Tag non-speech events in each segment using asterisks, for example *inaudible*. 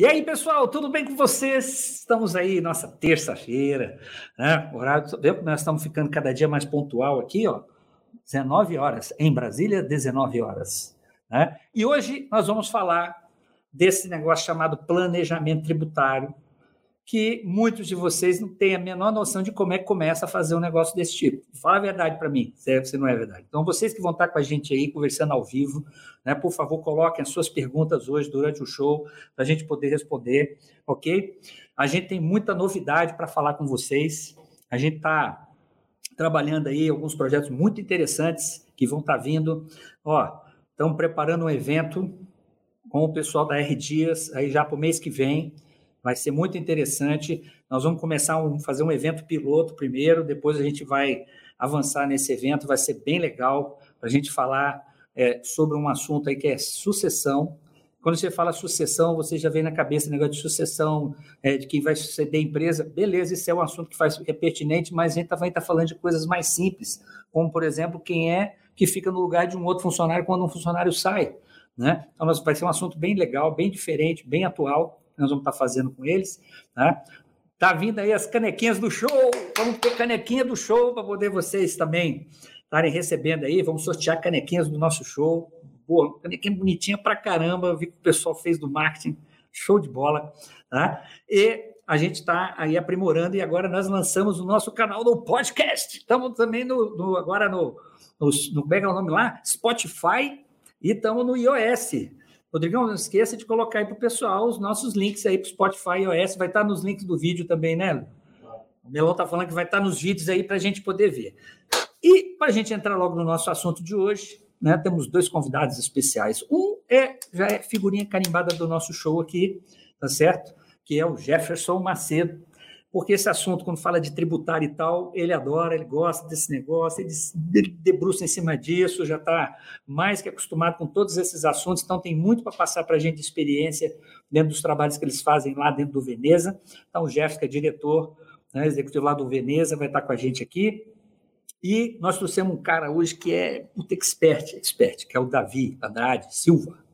E aí, pessoal, tudo bem com vocês? Estamos aí, nossa terça-feira, né? Horário, nós estamos ficando cada dia mais pontual aqui, ó. 19 horas. Em Brasília, 19 horas. Né? E hoje nós vamos falar desse negócio chamado planejamento tributário, que muitos de vocês não têm a menor noção de como é que começa a fazer um negócio desse tipo. Fala a verdade para mim, se não é verdade. Então, vocês que vão estar com a gente aí, conversando ao vivo, né, por favor, coloquem as suas perguntas hoje durante o show, para a gente poder responder, ok? A gente tem muita novidade para falar com vocês. A gente está trabalhando aí alguns projetos muito interessantes que vão estar vindo. Ó, estamos preparando um evento com o pessoal da R Dias aí já para o mês que vem Vai ser muito interessante. Nós vamos começar a um, fazer um evento piloto primeiro, depois a gente vai avançar nesse evento. Vai ser bem legal para a gente falar é, sobre um assunto aí que é sucessão. Quando você fala sucessão, você já vem na cabeça o negócio de sucessão, é, de quem vai suceder a empresa. Beleza, isso é um assunto que faz, é pertinente, mas a gente também está falando de coisas mais simples, como, por exemplo, quem é que fica no lugar de um outro funcionário quando um funcionário sai. Né? Então, vai ser um assunto bem legal, bem diferente, bem atual que nós vamos estar fazendo com eles. Né? Tá vindo aí as canequinhas do show. Vamos ter canequinha do show para poder vocês também estarem recebendo aí. Vamos sortear canequinhas do nosso show. Boa, canequinha bonitinha pra caramba. Vi que o pessoal fez do marketing. Show de bola. Tá? E a gente está aí aprimorando e agora nós lançamos o nosso canal do podcast. Estamos também no, no agora no, no, no, como é, é o nome lá? Spotify e estamos no iOS. Rodrigão, não esqueça de colocar aí para o pessoal os nossos links aí para o Spotify iOS, vai estar tá nos links do vídeo também, né? O Melão está falando que vai estar tá nos vídeos aí para a gente poder ver. E para a gente entrar logo no nosso assunto de hoje, né, temos dois convidados especiais. Um é já é figurinha carimbada do nosso show aqui, tá certo? Que é o Jefferson Macedo, porque esse assunto, quando fala de tributário e tal, ele adora, ele gosta desse negócio, ele debruça em cima disso, já está mais que acostumado com todos esses assuntos, então tem muito para passar para a gente de experiência dentro dos trabalhos que eles fazem lá dentro do Veneza. Então, o Jeff, que é diretor né, executivo lá do Veneza, vai estar com a gente aqui. E nós trouxemos um cara hoje que é muito expert, expert, que é o Davi Andrade Silva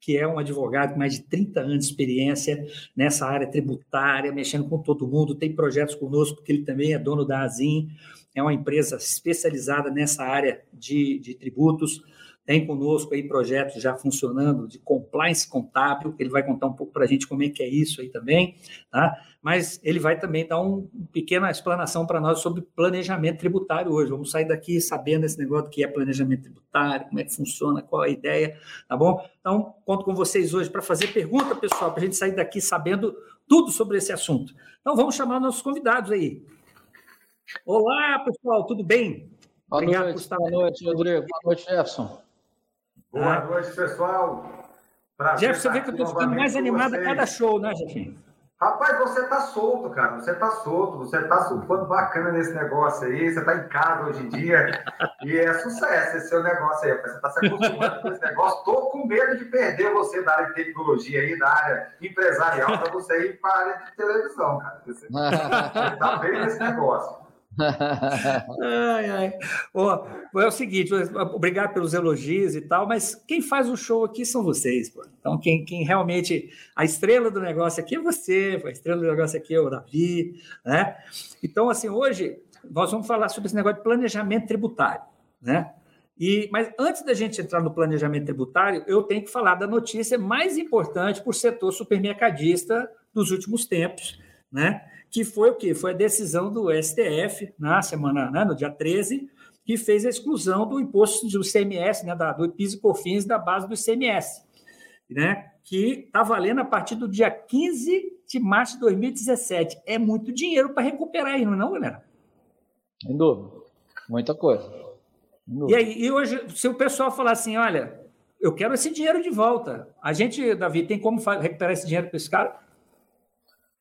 que é um advogado com mais de 30 anos de experiência nessa área tributária, mexendo com todo mundo, tem projetos conosco, porque ele também é dono da Azim, é uma empresa especializada nessa área de, de tributos tem conosco aí projetos já funcionando de compliance contábil, ele vai contar um pouco para a gente como é que é isso aí também, tá? Mas ele vai também dar um, uma pequena explanação para nós sobre planejamento tributário hoje. Vamos sair daqui sabendo esse negócio do que é planejamento tributário, como é que funciona, qual a ideia, tá bom? Então, conto com vocês hoje para fazer pergunta, pessoal, para a gente sair daqui sabendo tudo sobre esse assunto. Então, vamos chamar nossos convidados aí. Olá, pessoal, tudo bem? Boa Obrigado noite, por estar boa noite, Rodrigo. Boa noite, Jefferson. Boa ah. noite, pessoal. Prazer Jeff, você vê que eu estou ficando mais animado a cada show, né, Jefinho? Rapaz, você tá solto, cara. Você tá solto, você tá surfando bacana nesse negócio aí. Você tá em casa hoje em dia. *laughs* e é sucesso esse seu negócio aí. Você tá se acostumando com esse negócio. Tô com medo de perder você da área de tecnologia aí, da área empresarial, para você ir para a área de televisão, cara. Você, você *laughs* tá bem nesse negócio *laughs* ai, ai. É o seguinte, obrigado pelos elogios e tal, mas quem faz o show aqui são vocês, pô. Então, quem, quem realmente. A estrela do negócio aqui é você, a estrela do negócio aqui é o Davi, né? Então, assim, hoje nós vamos falar sobre esse negócio de planejamento tributário, né? E, mas antes da gente entrar no planejamento tributário, eu tenho que falar da notícia mais importante para o setor supermercadista dos últimos tempos, né? Que foi o quê? Foi a decisão do STF na semana, né, no dia 13, que fez a exclusão do imposto do CMS, né, da, do PIS e COFINS da base do ICMS, né, que está valendo a partir do dia 15 de março de 2017. É muito dinheiro para recuperar aí, não é não, galera? Sem dúvida. Muita coisa. E aí, e hoje, se o pessoal falar assim, olha, eu quero esse dinheiro de volta, a gente, Davi, tem como recuperar esse dinheiro para esse cara?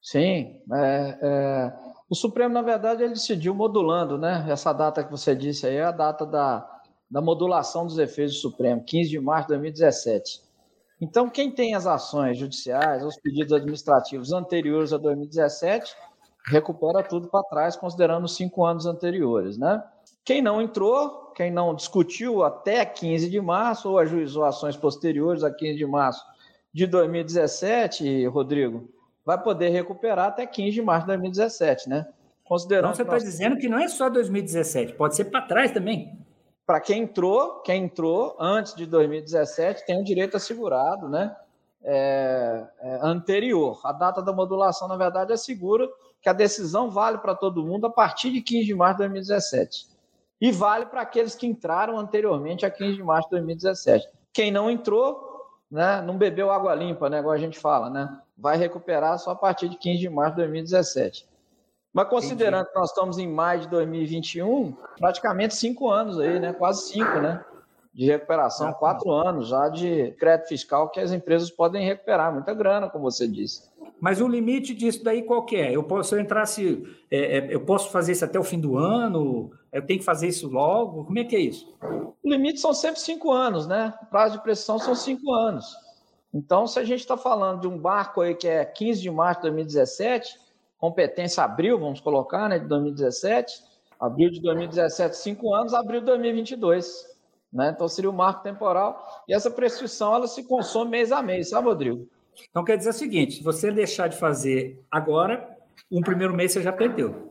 Sim, é, é, o Supremo, na verdade, ele decidiu modulando, né? Essa data que você disse aí é a data da, da modulação dos efeitos do Supremo, 15 de março de 2017. Então, quem tem as ações judiciais, os pedidos administrativos anteriores a 2017, recupera tudo para trás, considerando os cinco anos anteriores, né? Quem não entrou, quem não discutiu até 15 de março ou ajuizou ações posteriores a 15 de março de 2017, Rodrigo, vai poder recuperar até 15 de março de 2017, né? Considerando então você está nós... dizendo que não é só 2017, pode ser para trás também. Para quem entrou, quem entrou antes de 2017 tem um direito assegurado, né? É, é, anterior. A data da modulação, na verdade, assegura que a decisão vale para todo mundo a partir de 15 de março de 2017. E vale para aqueles que entraram anteriormente a 15 de março de 2017. Quem não entrou, né, não bebeu água limpa, né, igual a gente fala, né, vai recuperar só a partir de 15 de março de 2017. Mas considerando Entendi. que nós estamos em maio de 2021, praticamente cinco anos aí, né, quase cinco, né, de recuperação, quatro anos já de crédito fiscal que as empresas podem recuperar, muita grana, como você disse. Mas o limite disso daí qual que é? Eu posso eu entrar se é, é, eu posso fazer isso até o fim do ano? Eu tenho que fazer isso logo? Como é que é isso? O limite são sempre cinco anos, né? O prazo de prescrição são cinco anos. Então, se a gente está falando de um barco aí que é 15 de março de 2017, competência abril, vamos colocar, né, de 2017, abril de 2017, cinco anos, abril de 2022. Né? Então, seria o marco temporal. E essa prescrição ela se consome mês a mês, sabe, Rodrigo? Então, quer dizer o seguinte: se você deixar de fazer agora, um primeiro mês você já perdeu.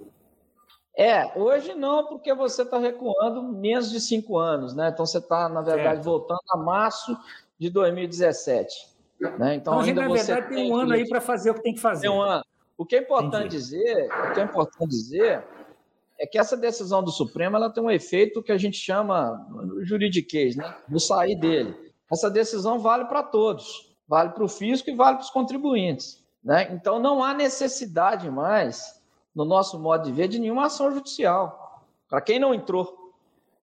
É, hoje não, porque você está recuando menos de cinco anos, né? Então você está, na verdade, certo. voltando a março de 2017. Né? Então, então ainda na verdade, tem um ano aí para fazer o que tem que fazer. Tem um ano. O que é importante dizer, o que é importante dizer é que essa decisão do Supremo ela tem um efeito que a gente chama juridiquês, né? Do sair dele. Essa decisão vale para todos, vale para o fisco e vale para os contribuintes. Né? Então não há necessidade mais no nosso modo de ver, de nenhuma ação judicial. Para quem não entrou.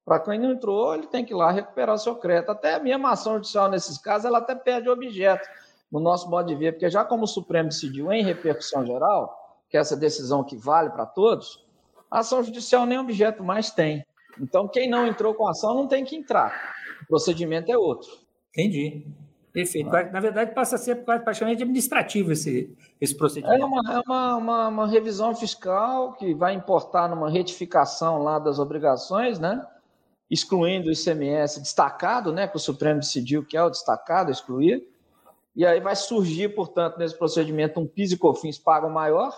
Para quem não entrou, ele tem que ir lá recuperar o seu crédito. Até a mesma ação judicial, nesses casos, ela até perde objeto, no nosso modo de ver, porque já como o Supremo decidiu em repercussão geral, que é essa decisão que vale para todos, a ação judicial nem objeto mais tem. Então, quem não entrou com a ação não tem que entrar. O procedimento é outro. Entendi. Perfeito. Na verdade, passa a ser praticamente administrativo esse, esse procedimento. É, uma, é uma, uma, uma, revisão fiscal que vai importar numa retificação lá das obrigações, né? Excluindo o ICMS destacado, né? que o Supremo decidiu que é o destacado, excluir. E aí vai surgir, portanto, nesse procedimento um PIS e COFINS pago maior,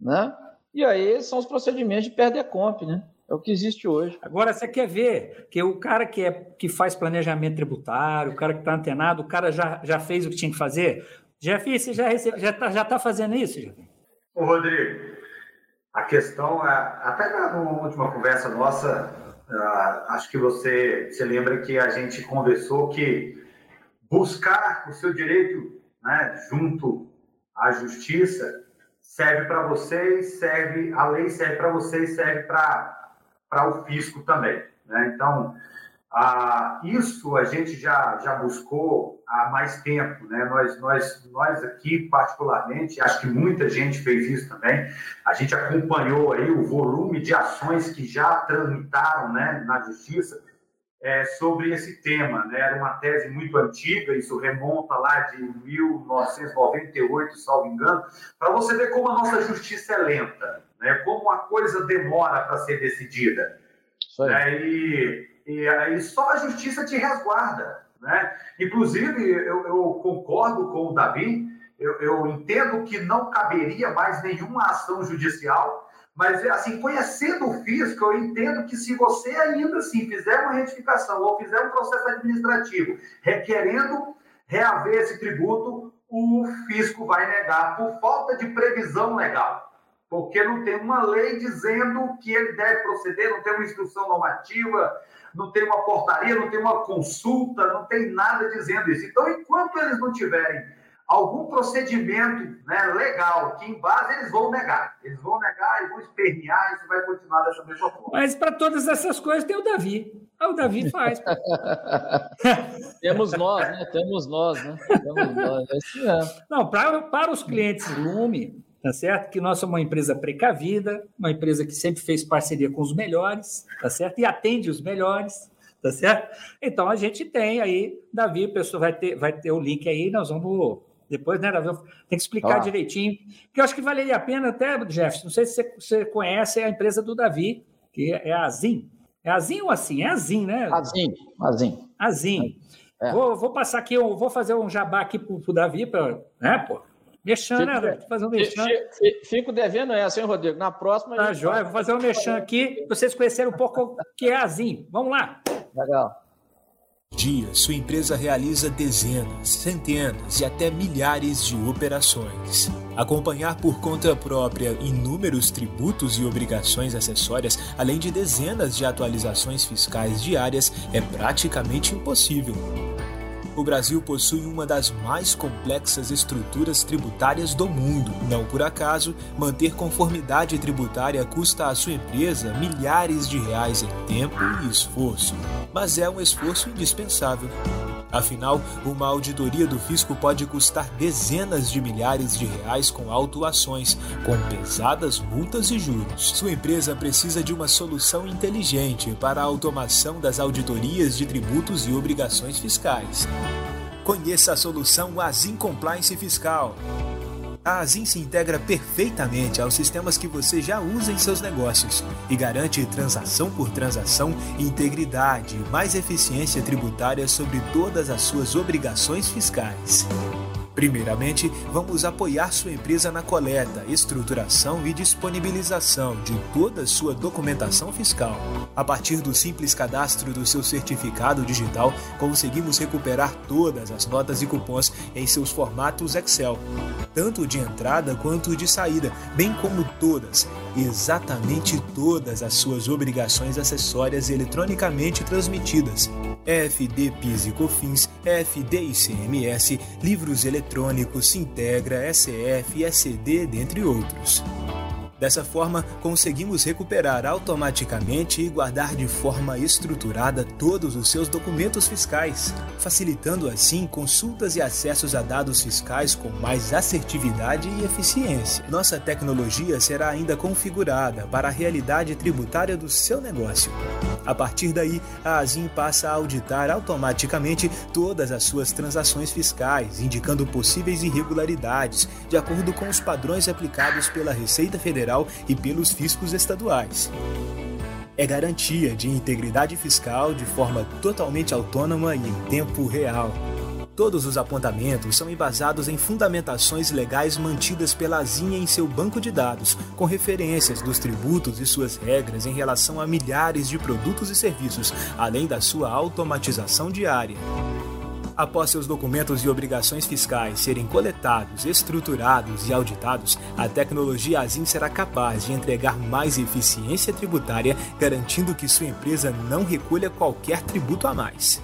né? e aí são os procedimentos de perder comp, né? É o que existe hoje. Agora, você quer ver que o cara que, é, que faz planejamento tributário, o cara que está antenado, o cara já, já fez o que tinha que fazer? Jeff, você já está já tá, já tá fazendo isso, Jeff? Ô, Rodrigo, a questão, é, até na última conversa nossa, uh, acho que você se lembra que a gente conversou que buscar o seu direito né, junto à justiça serve para vocês, serve a lei serve para vocês, serve para o fisco também. Né? Então, ah, isso a gente já, já buscou há mais tempo. Né? Nós, nós, nós aqui, particularmente, acho que muita gente fez isso também, a gente acompanhou aí o volume de ações que já tramitaram né, na justiça é, sobre esse tema. Né? Era uma tese muito antiga, isso remonta lá de 1998, salvo engano, para você ver como a nossa justiça é lenta né? como a coisa demora para ser decidida. Né? E, e aí só a justiça te resguarda. Né? Inclusive, eu, eu concordo com o Davi, eu, eu, entendo que não caberia mais nenhuma ação judicial, mas assim, conhecendo o fisco, eu entendo que se você ainda assim fizer uma retificação ou fizer um processo administrativo requerendo reaver esse tributo, o fisco vai negar por falta de previsão legal porque não tem uma lei dizendo que ele deve proceder, não tem uma instrução normativa, não tem uma portaria, não tem uma consulta, não tem nada dizendo isso. Então, enquanto eles não tiverem algum procedimento né, legal que em base eles vão negar. Eles vão negar e vão espernear, e isso vai continuar dessa mesma forma. Mas para todas essas coisas tem o Davi. Ah, o Davi faz. *laughs* Temos nós, né? Temos nós, né? Temos nós. É Não, pra, para os clientes Lume, tá certo? Que nós somos uma empresa precavida, uma empresa que sempre fez parceria com os melhores, tá certo? E atende os melhores, tá certo? Então a gente tem aí, Davi, a pessoa vai ter, vai ter o link aí, nós vamos depois, né, Davi? Tem que explicar direitinho, porque eu acho que valeria a pena até, Jeff, não sei se você, você conhece a empresa do Davi, que é a Azim. É Azim ou assim? É Azim, né? Azim, Azim. Azim. É. Vou, vou passar aqui, vou fazer um jabá aqui pro, pro Davi, pra, né, pô? Mexan, né? Fazer um mexan. Fico devendo essa, hein, Rodrigo? Na próxima. Tá, joia. Vou fazer um mexan aqui, vocês conhecerem um pouco o que é Azim. Vamos lá. Legal. Dia, sua empresa realiza dezenas, centenas e até milhares de operações. Acompanhar por conta própria inúmeros tributos e obrigações acessórias, além de dezenas de atualizações fiscais diárias, é praticamente impossível. O Brasil possui uma das mais complexas estruturas tributárias do mundo. Não por acaso, manter conformidade tributária custa à sua empresa milhares de reais em tempo e esforço. Mas é um esforço indispensável. Afinal, uma auditoria do fisco pode custar dezenas de milhares de reais com autuações, com pesadas multas e juros. Sua empresa precisa de uma solução inteligente para a automação das auditorias de tributos e obrigações fiscais. Conheça a solução Azim Compliance Fiscal. A Azim se integra perfeitamente aos sistemas que você já usa em seus negócios e garante transação por transação, integridade e mais eficiência tributária sobre todas as suas obrigações fiscais. Primeiramente, vamos apoiar sua empresa na coleta, estruturação e disponibilização de toda sua documentação fiscal. A partir do simples cadastro do seu certificado digital, conseguimos recuperar todas as notas e cupons em seus formatos Excel, tanto de entrada quanto de saída, bem como todas, exatamente todas as suas obrigações acessórias eletronicamente transmitidas. FD PIS e COFINS, FD ICMS, livros eletrônicos, Sintegra, SF, SD, dentre outros. Dessa forma, conseguimos recuperar automaticamente e guardar de forma estruturada todos os seus documentos fiscais, facilitando assim consultas e acessos a dados fiscais com mais assertividade e eficiência. Nossa tecnologia será ainda configurada para a realidade tributária do seu negócio. A partir daí, a Azim passa a auditar automaticamente todas as suas transações fiscais, indicando possíveis irregularidades, de acordo com os padrões aplicados pela Receita Federal Federal e pelos fiscos estaduais. É garantia de integridade fiscal de forma totalmente autônoma e em tempo real. Todos os apontamentos são embasados em fundamentações legais mantidas pela Azinha em seu banco de dados, com referências dos tributos e suas regras em relação a milhares de produtos e serviços, além da sua automatização diária. Após seus documentos e obrigações fiscais serem coletados, estruturados e auditados, a tecnologia Azim será capaz de entregar mais eficiência tributária, garantindo que sua empresa não recolha qualquer tributo a mais.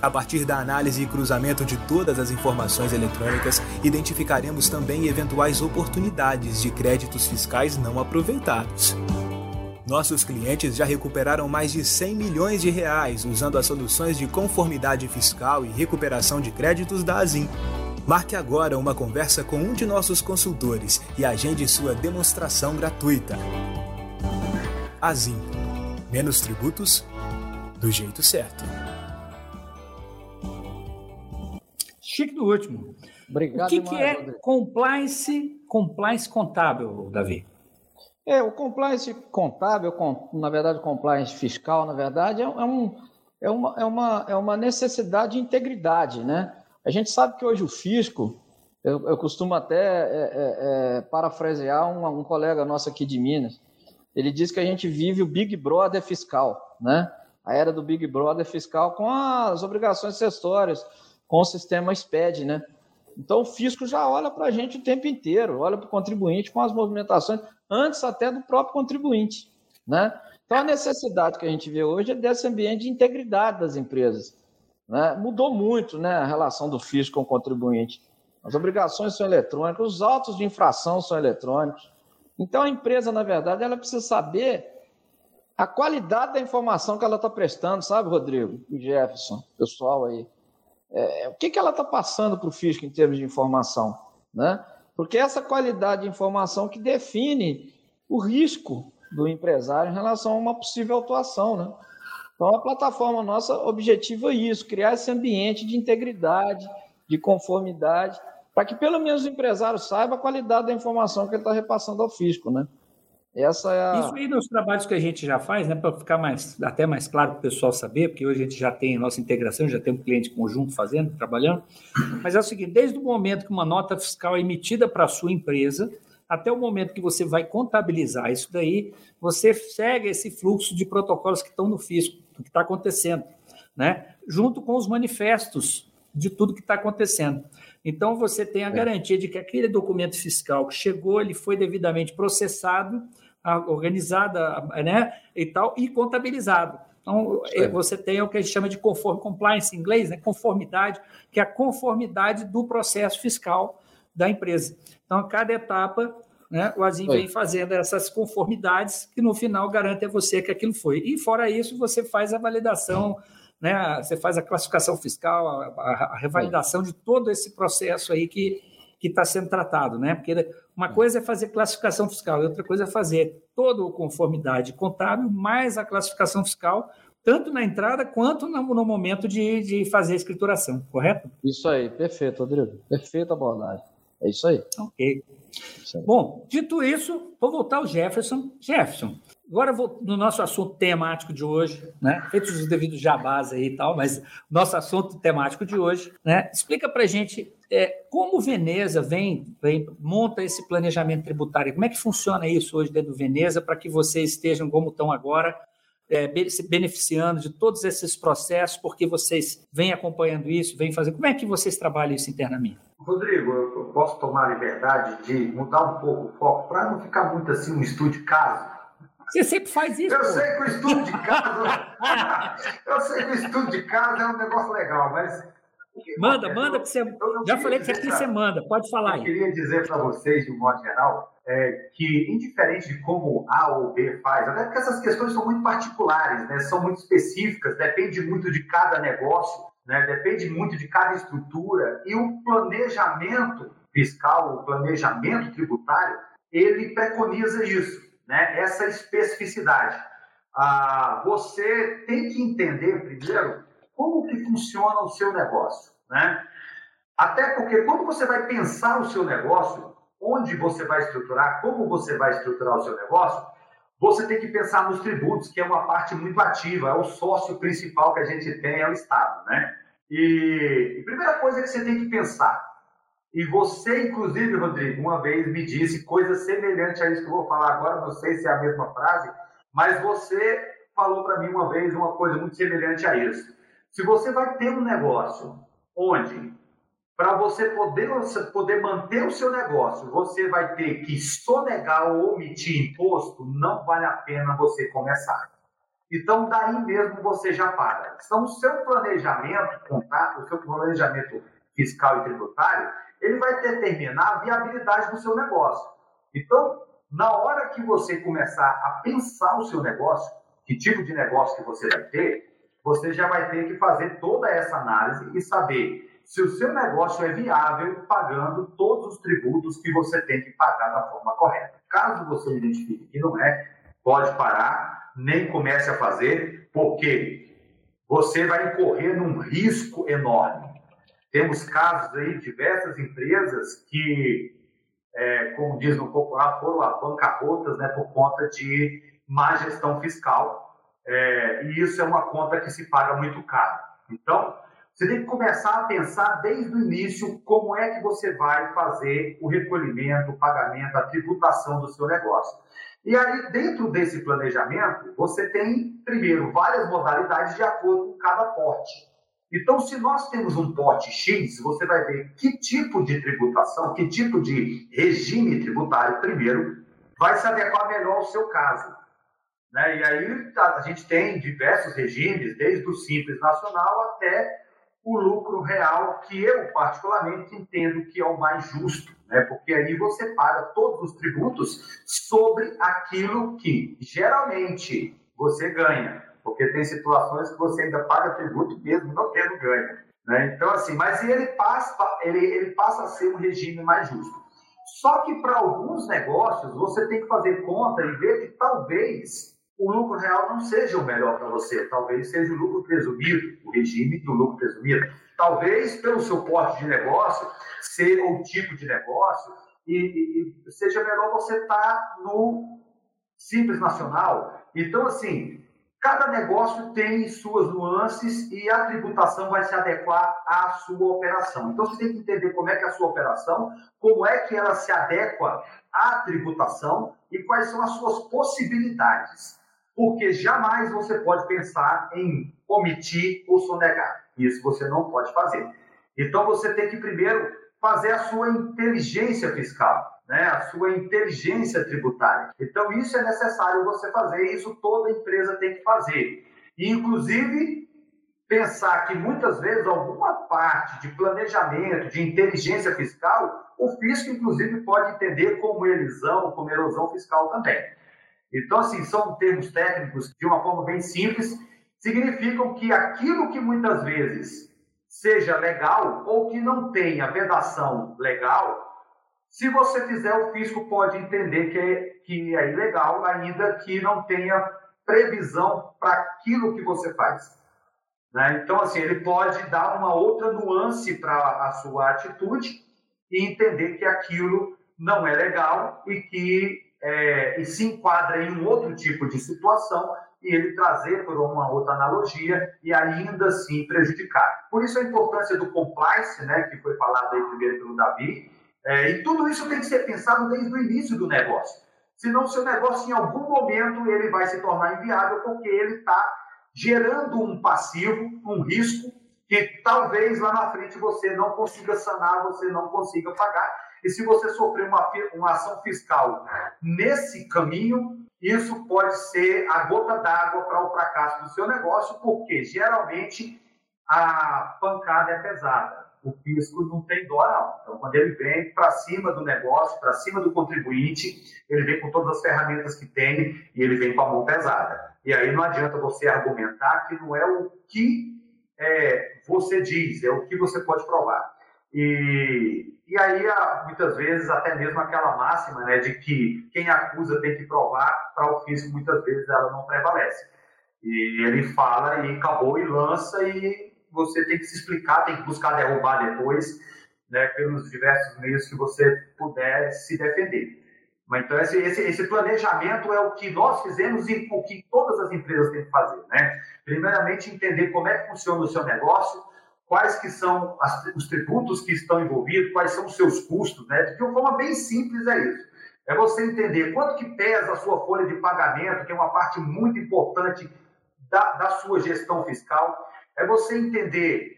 A partir da análise e cruzamento de todas as informações eletrônicas, identificaremos também eventuais oportunidades de créditos fiscais não aproveitados. Nossos clientes já recuperaram mais de 100 milhões de reais usando as soluções de conformidade fiscal e recuperação de créditos da Azim. Marque agora uma conversa com um de nossos consultores e agende sua demonstração gratuita. Azim. Menos tributos do jeito certo. Chique do último. Obrigado. O que, que é compliance, compliance contábil, Davi? É, o compliance contábil, na verdade, compliance fiscal, na verdade, é, um, é, uma, é, uma, é uma necessidade de integridade, né? A gente sabe que hoje o fisco, eu, eu costumo até é, é, é, parafrasear um, um colega nosso aqui de Minas, ele diz que a gente vive o Big Brother fiscal, né? A era do Big Brother fiscal com as obrigações acessórias, com o sistema SPED, né? Então o fisco já olha para a gente o tempo inteiro, olha para o contribuinte com as movimentações antes até do próprio contribuinte. Né? Então, a necessidade que a gente vê hoje é desse ambiente de integridade das empresas. Né? Mudou muito né, a relação do fisco com o contribuinte. As obrigações são eletrônicas, os autos de infração são eletrônicos. Então, a empresa, na verdade, ela precisa saber a qualidade da informação que ela está prestando, sabe, Rodrigo Jefferson, pessoal aí. É, o que, que ela está passando para o fisco em termos de informação? Né? Porque essa qualidade de informação que define o risco do empresário em relação a uma possível atuação, né? Então, a plataforma nossa objetiva é isso, criar esse ambiente de integridade, de conformidade, para que pelo menos o empresário saiba a qualidade da informação que ele está repassando ao fisco, né? Essa é a... Isso aí nos trabalhos que a gente já faz, né, para ficar mais, até mais claro para o pessoal saber, porque hoje a gente já tem a nossa integração, já tem um cliente conjunto fazendo, trabalhando. Mas é o seguinte: desde o momento que uma nota fiscal é emitida para a sua empresa, até o momento que você vai contabilizar isso daí, você segue esse fluxo de protocolos que estão no fisco, do que está acontecendo, né? junto com os manifestos de tudo que está acontecendo. Então, você tem a é. garantia de que aquele documento fiscal que chegou, ele foi devidamente processado, organizada, né, e tal, e contabilizado. Então, é. você tem o que a gente chama de conform, compliance em inglês, né, conformidade, que é a conformidade do processo fiscal da empresa. Então, a cada etapa, né, o Azim vem fazendo essas conformidades que no final garante a você que aquilo foi. E fora isso, você faz a validação, né, você faz a classificação fiscal, a, a, a revalidação de todo esse processo aí que que está sendo tratado, né? Porque uma coisa é fazer classificação fiscal e outra coisa é fazer toda a conformidade contábil mais a classificação fiscal, tanto na entrada quanto no, momento de, de fazer a escrituração, correto? Isso aí, perfeito, Rodrigo. Perfeita abordagem. É isso aí. Ok. Isso aí. Bom, dito isso, vou voltar ao Jefferson. Jefferson, agora vou no nosso assunto temático de hoje, né? Feitos os devidos jabás aí e tal, mas nosso assunto temático de hoje, né? Explica para gente é, como Veneza vem, vem, monta esse planejamento tributário. Como é que funciona isso hoje dentro do Veneza para que vocês estejam como estão agora, é, se beneficiando de todos esses processos, porque vocês vêm acompanhando isso, vêm fazendo. Como é que vocês trabalham isso internamente? Rodrigo, eu posso tomar a liberdade de mudar um pouco o foco para não ficar muito assim um estudo de caso. Você sempre faz isso. Eu pô. sei que o estudo de caso. *laughs* eu sei que o estudo de caso é um negócio legal, mas. Manda, manda que você. Já falei que aqui você manda, pode falar aí. Eu queria dizer para vocês, de um modo geral, é, que, indiferente de como A ou B faz, até porque essas questões são muito particulares, né, são muito específicas, depende muito de cada negócio, né, depende muito de cada estrutura, e o planejamento fiscal, o planejamento tributário, ele preconiza isso, né, essa especificidade. Ah, você tem que entender primeiro como que funciona o seu negócio, né? Até porque quando você vai pensar o seu negócio, onde você vai estruturar, como você vai estruturar o seu negócio, você tem que pensar nos tributos, que é uma parte muito ativa, é o sócio principal que a gente tem, é o Estado, né? E a primeira coisa que você tem que pensar, e você, inclusive, Rodrigo, uma vez me disse coisa semelhante a isso que eu vou falar agora, não sei se é a mesma frase, mas você falou para mim uma vez uma coisa muito semelhante a isso. Se você vai ter um negócio onde para você poder, poder manter o seu negócio, você vai ter que sonegar ou omitir imposto, não vale a pena você começar. Então, daí mesmo você já para. Então, o seu planejamento contábil, o seu planejamento fiscal e tributário, ele vai determinar a viabilidade do seu negócio. Então, na hora que você começar a pensar o seu negócio, que tipo de negócio que você vai ter, você já vai ter que fazer toda essa análise e saber se o seu negócio é viável pagando todos os tributos que você tem que pagar da forma correta. Caso você identifique que não é, pode parar, nem comece a fazer, porque você vai incorrer num risco enorme. Temos casos aí, diversas empresas que, é, como diz no popular, foram a bancarrotas né, por conta de má gestão fiscal. É, e isso é uma conta que se paga muito caro. Então, você tem que começar a pensar desde o início como é que você vai fazer o recolhimento, o pagamento, a tributação do seu negócio. E aí, dentro desse planejamento, você tem, primeiro, várias modalidades de acordo com cada porte. Então, se nós temos um porte X, você vai ver que tipo de tributação, que tipo de regime tributário, primeiro, vai se adequar melhor ao seu caso. Né? E aí, a gente tem diversos regimes, desde o Simples Nacional até o lucro real, que eu particularmente entendo que é o mais justo, né? porque aí você paga todos os tributos sobre aquilo que geralmente você ganha, porque tem situações que você ainda paga tributo mesmo não tendo ganho. Né? Então, assim, mas ele passa, ele, ele passa a ser um regime mais justo. Só que para alguns negócios você tem que fazer conta e ver que talvez o lucro real não seja o melhor para você. Talvez seja o lucro presumido, o regime do lucro presumido. Talvez pelo seu porte de negócio, ser o tipo de negócio, e, e, seja melhor você estar tá no Simples Nacional. Então, assim, cada negócio tem suas nuances e a tributação vai se adequar à sua operação. Então, você tem que entender como é que é a sua operação, como é que ela se adequa à tributação e quais são as suas possibilidades. Porque jamais você pode pensar em omitir ou sonegar. Isso você não pode fazer. Então, você tem que primeiro fazer a sua inteligência fiscal né, a sua inteligência tributária. Então, isso é necessário você fazer, isso toda empresa tem que fazer. E, inclusive, pensar que muitas vezes alguma parte de planejamento, de inteligência fiscal, o fisco, inclusive, pode entender como elisão, como erosão fiscal também. Então, assim, são termos técnicos de uma forma bem simples, significam que aquilo que muitas vezes seja legal ou que não tenha vedação legal, se você fizer, o fisco pode entender que é, que é ilegal, ainda que não tenha previsão para aquilo que você faz. Né? Então, assim, ele pode dar uma outra nuance para a sua atitude e entender que aquilo não é legal e que é, e se enquadra em um outro tipo de situação e ele trazer por uma outra analogia e ainda assim prejudicar. Por isso a importância do compliance, né, que foi falado aí primeiro pelo Davi, é, e tudo isso tem que ser pensado desde o início do negócio. Senão, seu negócio, em algum momento, ele vai se tornar inviável porque ele está gerando um passivo, um risco, que talvez lá na frente você não consiga sanar, você não consiga pagar. E se você sofrer uma, uma ação fiscal nesse caminho, isso pode ser a gota d'água para o fracasso do seu negócio, porque geralmente a pancada é pesada o fisco não tem dó, não. Então, quando ele vem para cima do negócio, para cima do contribuinte, ele vem com todas as ferramentas que tem e ele vem com a mão pesada. E aí não adianta você argumentar que não é o que é, você diz, é o que você pode provar. E, e aí, muitas vezes, até mesmo aquela máxima né, de que quem acusa tem que provar, para o fisco, muitas vezes, ela não prevalece. E ele fala e acabou e lança e você tem que se explicar, tem que buscar derrubar depois, né, pelos diversos meios que você puder se defender. Mas, então, esse, esse, esse, planejamento é o que nós fizemos e o que todas as empresas têm que fazer. Né? Primeiramente, entender como é que funciona o seu negócio, quais que são as, os tributos que estão envolvidos, quais são os seus custos. Né? De uma forma bem simples é isso. É você entender quanto que pesa a sua folha de pagamento, que é uma parte muito importante da, da sua gestão fiscal é você entender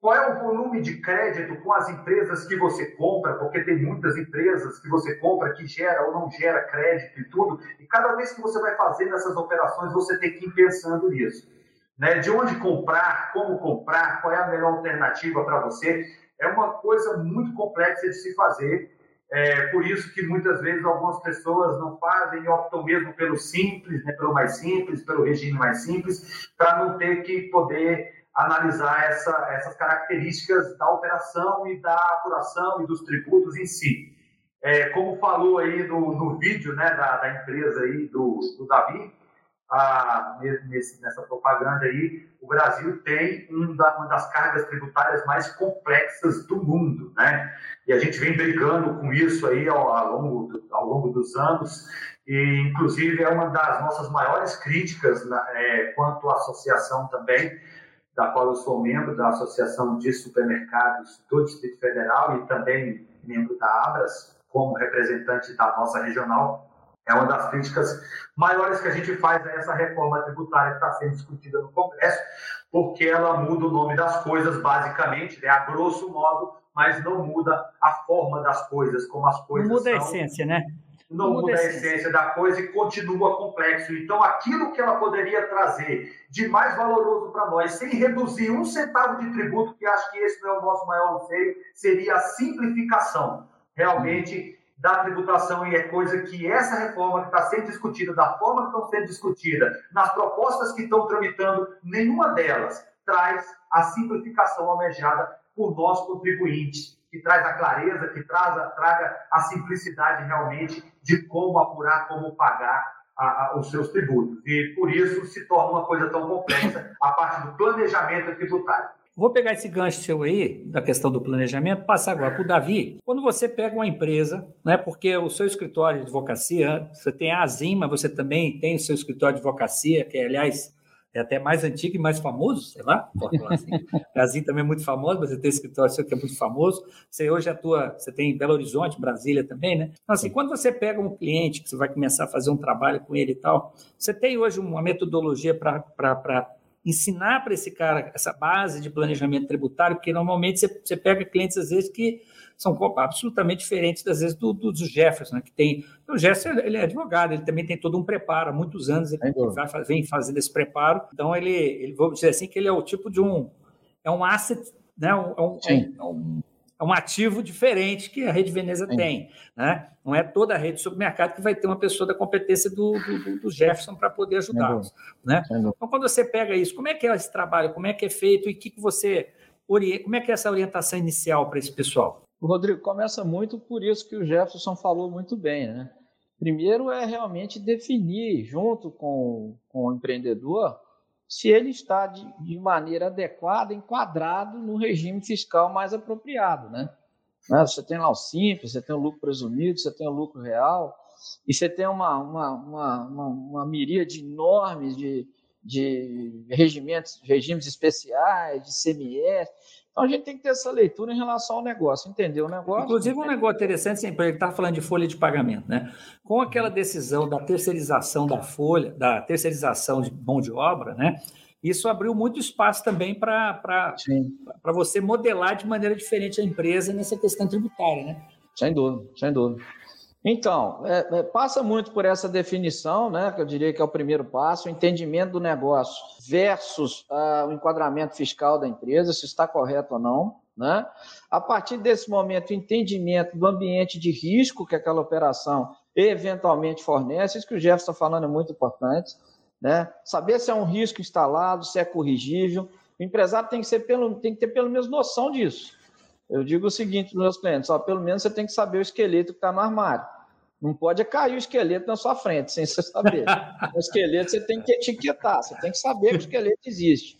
qual é o volume de crédito com as empresas que você compra, porque tem muitas empresas que você compra que gera ou não gera crédito e tudo, e cada vez que você vai fazendo essas operações, você tem que ir pensando nisso. Né? De onde comprar, como comprar, qual é a melhor alternativa para você, é uma coisa muito complexa de se fazer, é por isso que muitas vezes algumas pessoas não fazem e optam mesmo pelo simples, né, pelo mais simples, pelo regime mais simples, para não ter que poder analisar essa, essas características da operação e da apuração e dos tributos em si. É, como falou aí no, no vídeo né, da, da empresa aí do, do Davi, a, nesse, nessa propaganda aí, o Brasil tem um uma das cargas tributárias mais complexas do mundo, né? E a gente vem brigando com isso aí ao, ao, longo, do, ao longo dos anos, e inclusive é uma das nossas maiores críticas né, é, quanto à associação também, da qual eu sou membro da Associação de Supermercados do Distrito Federal e também membro da Abras, como representante da nossa regional, é uma das críticas maiores que a gente faz a essa reforma tributária que está sendo discutida no Congresso, porque ela muda o nome das coisas, basicamente, né, a grosso modo, mas não muda a forma das coisas, como as coisas não muda são. a essência, né? não muda a essência da coisa e continua complexo. Então, aquilo que ela poderia trazer de mais valoroso para nós, sem reduzir um centavo de tributo, que acho que esse não é o nosso maior anseio, seria a simplificação realmente da tributação. E é coisa que essa reforma que está sendo discutida, da forma que estão sendo discutida, nas propostas que estão tramitando, nenhuma delas traz a simplificação almejada por nós contribuintes que traz a clareza, que traz a, traga a simplicidade realmente de como apurar, como pagar a, a, os seus tributos. E por isso se torna uma coisa tão complexa a parte do planejamento tributário. Vou pegar esse gancho seu aí, da questão do planejamento, passar agora para o Davi. Quando você pega uma empresa, né, porque o seu escritório de advocacia, você tem a Azim, mas você também tem o seu escritório de advocacia, que, aliás, é até mais antigo e mais famoso, sei lá, pode falar assim. *laughs* Azim também é muito famoso, mas você tem escritório seu que é muito famoso. Você hoje atua, você tem Belo Horizonte, Brasília também, né? Então, assim, quando você pega um cliente que você vai começar a fazer um trabalho com ele e tal, você tem hoje uma metodologia para ensinar para esse cara essa base de planejamento tributário, porque normalmente você, você pega clientes, às vezes, que são absolutamente diferentes, às vezes, do, do, do Jefferson, né, que tem... O Jefferson, ele é advogado, ele também tem todo um preparo, há muitos anos ele vai, vem fazendo esse preparo, então ele, ele, vou dizer assim, que ele é o tipo de um... É um asset, né, um, é um, é um ativo diferente que a rede Veneza Sim. tem. Né? Não é toda a rede de supermercado que vai ter uma pessoa da competência do, do, do Jefferson para poder ajudá-los. Né? Então, quando você pega isso, como é que é esse trabalho, como é que é feito e que, que você como é que é essa orientação inicial para esse pessoal? Rodrigo, começa muito por isso que o Jefferson falou muito bem. Né? Primeiro é realmente definir, junto com, com o empreendedor, se ele está de, de maneira adequada, enquadrado no regime fiscal mais apropriado, né? né? Você tem lá o simples, você tem o lucro presumido, você tem o lucro real, e você tem uma, uma, uma, uma, uma miríade enorme de, de regimentos, regimes especiais, de CMS. Então a gente tem que ter essa leitura em relação ao negócio, entender o negócio. Inclusive, um negócio interessante, sempre ele está falando de folha de pagamento, né? Com aquela decisão da terceirização da folha, da terceirização de mão de obra, né? Isso abriu muito espaço também para você modelar de maneira diferente a empresa nessa questão tributária, né? Sem dúvida, sem dúvida. Então, é, é, passa muito por essa definição, né, que eu diria que é o primeiro passo, o entendimento do negócio versus uh, o enquadramento fiscal da empresa, se está correto ou não. Né? A partir desse momento, o entendimento do ambiente de risco que aquela operação eventualmente fornece, isso que o Jefferson está falando é muito importante. Né? Saber se é um risco instalado, se é corrigível. O empresário tem que, ser pelo, tem que ter pelo menos noção disso. Eu digo o seguinte para os meus clientes: ó, pelo menos você tem que saber o esqueleto que está no armário. Não pode cair o esqueleto na sua frente sem você saber. o esqueleto você tem que etiquetar, você tem que saber que o esqueleto existe.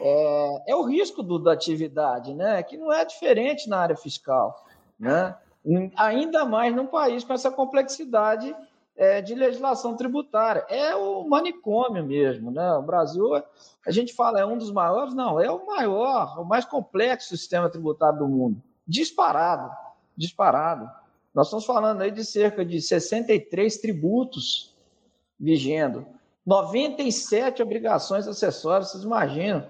É, é o risco do, da atividade, né? Que não é diferente na área fiscal, né? Ainda mais num país com essa complexidade é, de legislação tributária. É o manicômio mesmo, né? O Brasil, a gente fala, é um dos maiores, não, é o maior, o mais complexo sistema tributário do mundo. Disparado, disparado. Nós estamos falando aí de cerca de 63 tributos vigendo, 97 obrigações acessórias, vocês imaginam.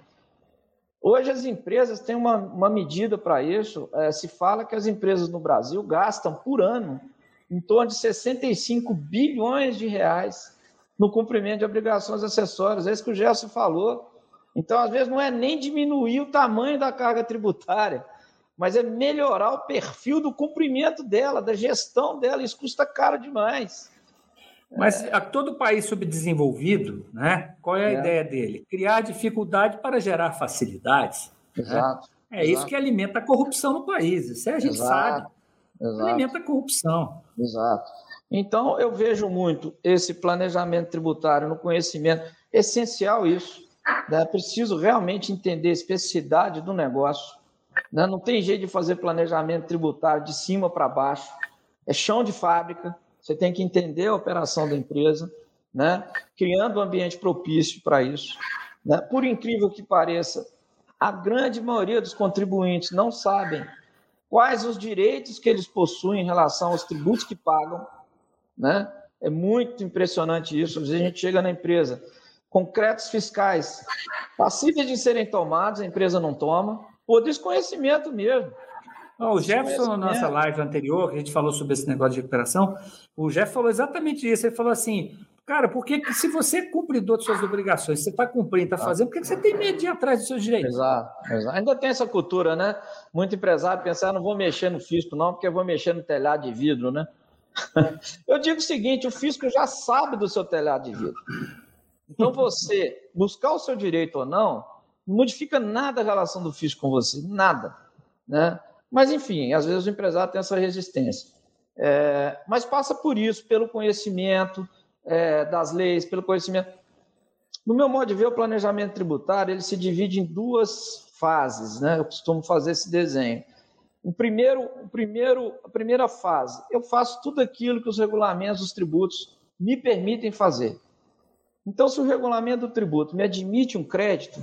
Hoje as empresas têm uma, uma medida para isso. É, se fala que as empresas no Brasil gastam por ano em torno de 65 bilhões de reais no cumprimento de obrigações acessórias. É isso que o Gerson falou. Então, às vezes, não é nem diminuir o tamanho da carga tributária, mas é melhorar o perfil do cumprimento dela, da gestão dela. Isso custa caro demais. Mas a todo país subdesenvolvido, né? Qual é a é. ideia dele? Criar dificuldade para gerar facilidades. Né? Exato. Né? É exato. isso que alimenta a corrupção no país. Isso a gente exato, sabe. Exato. Alimenta a corrupção. Exato. Então, eu vejo muito esse planejamento tributário no conhecimento. Essencial isso. Né? Preciso realmente entender a especificidade do negócio né? Não tem jeito de fazer planejamento tributário de cima para baixo. É chão de fábrica. Você tem que entender a operação da empresa, né? criando um ambiente propício para isso. Né? Por incrível que pareça, a grande maioria dos contribuintes não sabem quais os direitos que eles possuem em relação aos tributos que pagam. Né? É muito impressionante isso. Às vezes a gente chega na empresa com créditos fiscais passíveis de serem tomados, a empresa não toma por desconhecimento mesmo. Não, o Jefferson, na nossa live anterior, que a gente falou sobre esse negócio de recuperação, o Jeff falou exatamente isso. Ele falou assim: cara, por que se você é cumpridor de suas obrigações, você está cumprindo, está fazendo, por que você tem medo de ir atrás dos seus direitos? Exato, exato. Ainda tem essa cultura, né? Muito empresário pensar, ah, não vou mexer no fisco, não, porque eu vou mexer no telhado de vidro, né? *laughs* Eu digo o seguinte: o fisco já sabe do seu telhado de vidro. Então, você buscar o seu direito ou não, modifica nada a relação do fisco com você, nada. Né? Mas, enfim, às vezes o empresário tem essa resistência. É, mas passa por isso, pelo conhecimento é, das leis, pelo conhecimento. No meu modo de ver, o planejamento tributário ele se divide em duas fases, né? Eu costumo fazer esse desenho. O primeiro, o primeiro, a primeira fase, eu faço tudo aquilo que os regulamentos dos tributos me permitem fazer. Então, se o regulamento do tributo me admite um crédito,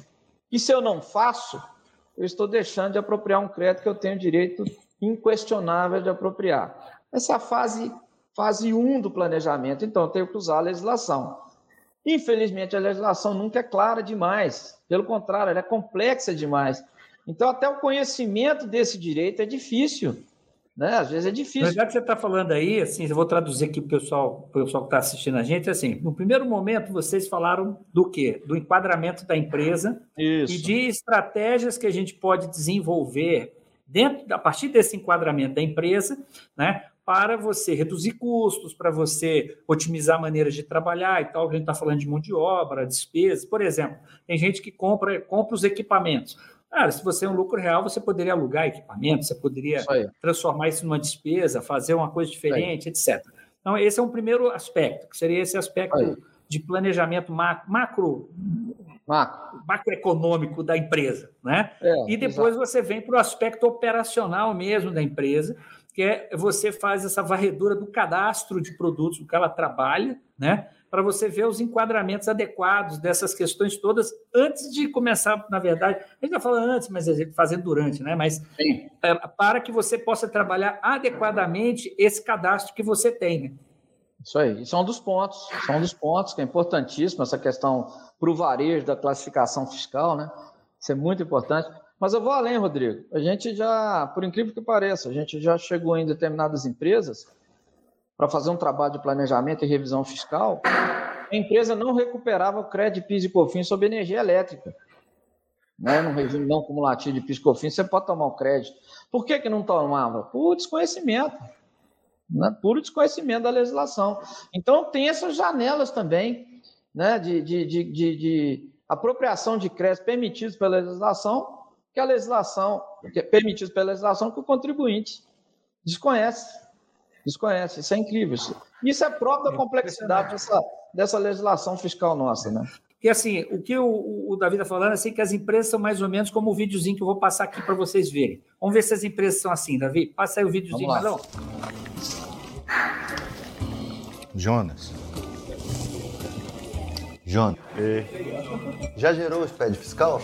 e se eu não faço, eu estou deixando de apropriar um crédito que eu tenho direito inquestionável de apropriar. Essa é a fase, fase 1 do planejamento, então eu tenho que usar a legislação. Infelizmente, a legislação nunca é clara demais, pelo contrário, ela é complexa demais. Então, até o conhecimento desse direito é difícil. Né? Às vezes é difícil. Já que você está falando aí, assim, eu vou traduzir aqui para o pessoal, pessoal que está assistindo a gente, assim, no primeiro momento vocês falaram do quê? Do enquadramento da empresa Isso. e de estratégias que a gente pode desenvolver dentro, a partir desse enquadramento da empresa, né, para você reduzir custos, para você otimizar maneiras de trabalhar e tal. A gente está falando de mão de obra, despesas. Por exemplo, tem gente que compra, compra os equipamentos. Cara, se você é um lucro real, você poderia alugar equipamento, você poderia isso transformar isso numa despesa, fazer uma coisa diferente, etc. Então, esse é um primeiro aspecto, que seria esse aspecto de planejamento macro, macro, macro. macroeconômico da empresa. Né? É, e depois exato. você vem para o aspecto operacional mesmo da empresa, que é você faz essa varredura do cadastro de produtos que ela trabalha, né? Para você ver os enquadramentos adequados dessas questões todas antes de começar, na verdade, a gente já fala antes, mas a gente fazendo durante, né? Mas é, para que você possa trabalhar adequadamente esse cadastro que você tem. Né? Isso aí, isso é um dos pontos, são é um dos pontos que é importantíssimo, essa questão para o varejo da classificação fiscal, né? Isso é muito importante. Mas eu vou além, Rodrigo. A gente já, por incrível que pareça, a gente já chegou em determinadas empresas para fazer um trabalho de planejamento e revisão fiscal, a empresa não recuperava o crédito PIS e COFINS sobre energia elétrica. Né? No regime não cumulativo de PIS e COFINS, você pode tomar o crédito. Por que, que não tomava? Por desconhecimento. Né? Puro desconhecimento da legislação. Então, tem essas janelas também né? de, de, de, de, de apropriação de crédito permitidos pela legislação, que a legislação, que é permitidos pela legislação, que o contribuinte desconhece desconhece. Isso é incrível. Isso, isso é próprio da complexidade dessa, dessa legislação fiscal nossa, né? E assim, o que o, o Davi está falando é assim, que as empresas são mais ou menos como o videozinho que eu vou passar aqui para vocês verem. Vamos ver se as empresas são assim, Davi. Passa aí o videozinho, não. Jonas. Jonas. E... Já gerou o SPED fiscal?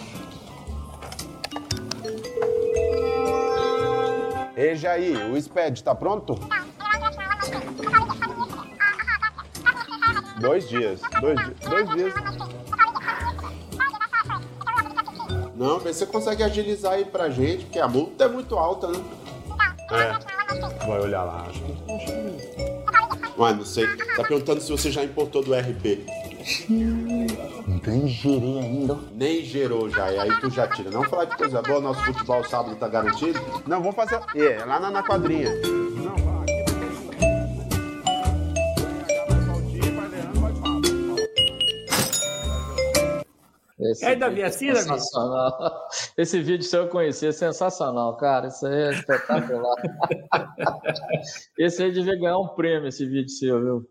Ei, Jair, o SPED está pronto? Dois dias. Dois, dois dias. Não, vê se você consegue agilizar aí pra gente, porque a multa é muito alta, né? É. Vai olhar lá, acho que. Ué, não sei. Tá perguntando se você já importou do RP. Nem gerei ainda. Nem gerou já, e aí tu já tira. Não falar de coisa boa, nosso futebol sábado tá garantido. Não, vamos fazer. É, lá na, na quadrinha. Esse é, Davi, assim, sensacional. Davi? *laughs* Esse vídeo, se eu conhecer, é sensacional, cara. Isso aí é espetacular. *laughs* esse aí devia ganhar um prêmio, esse vídeo seu, viu?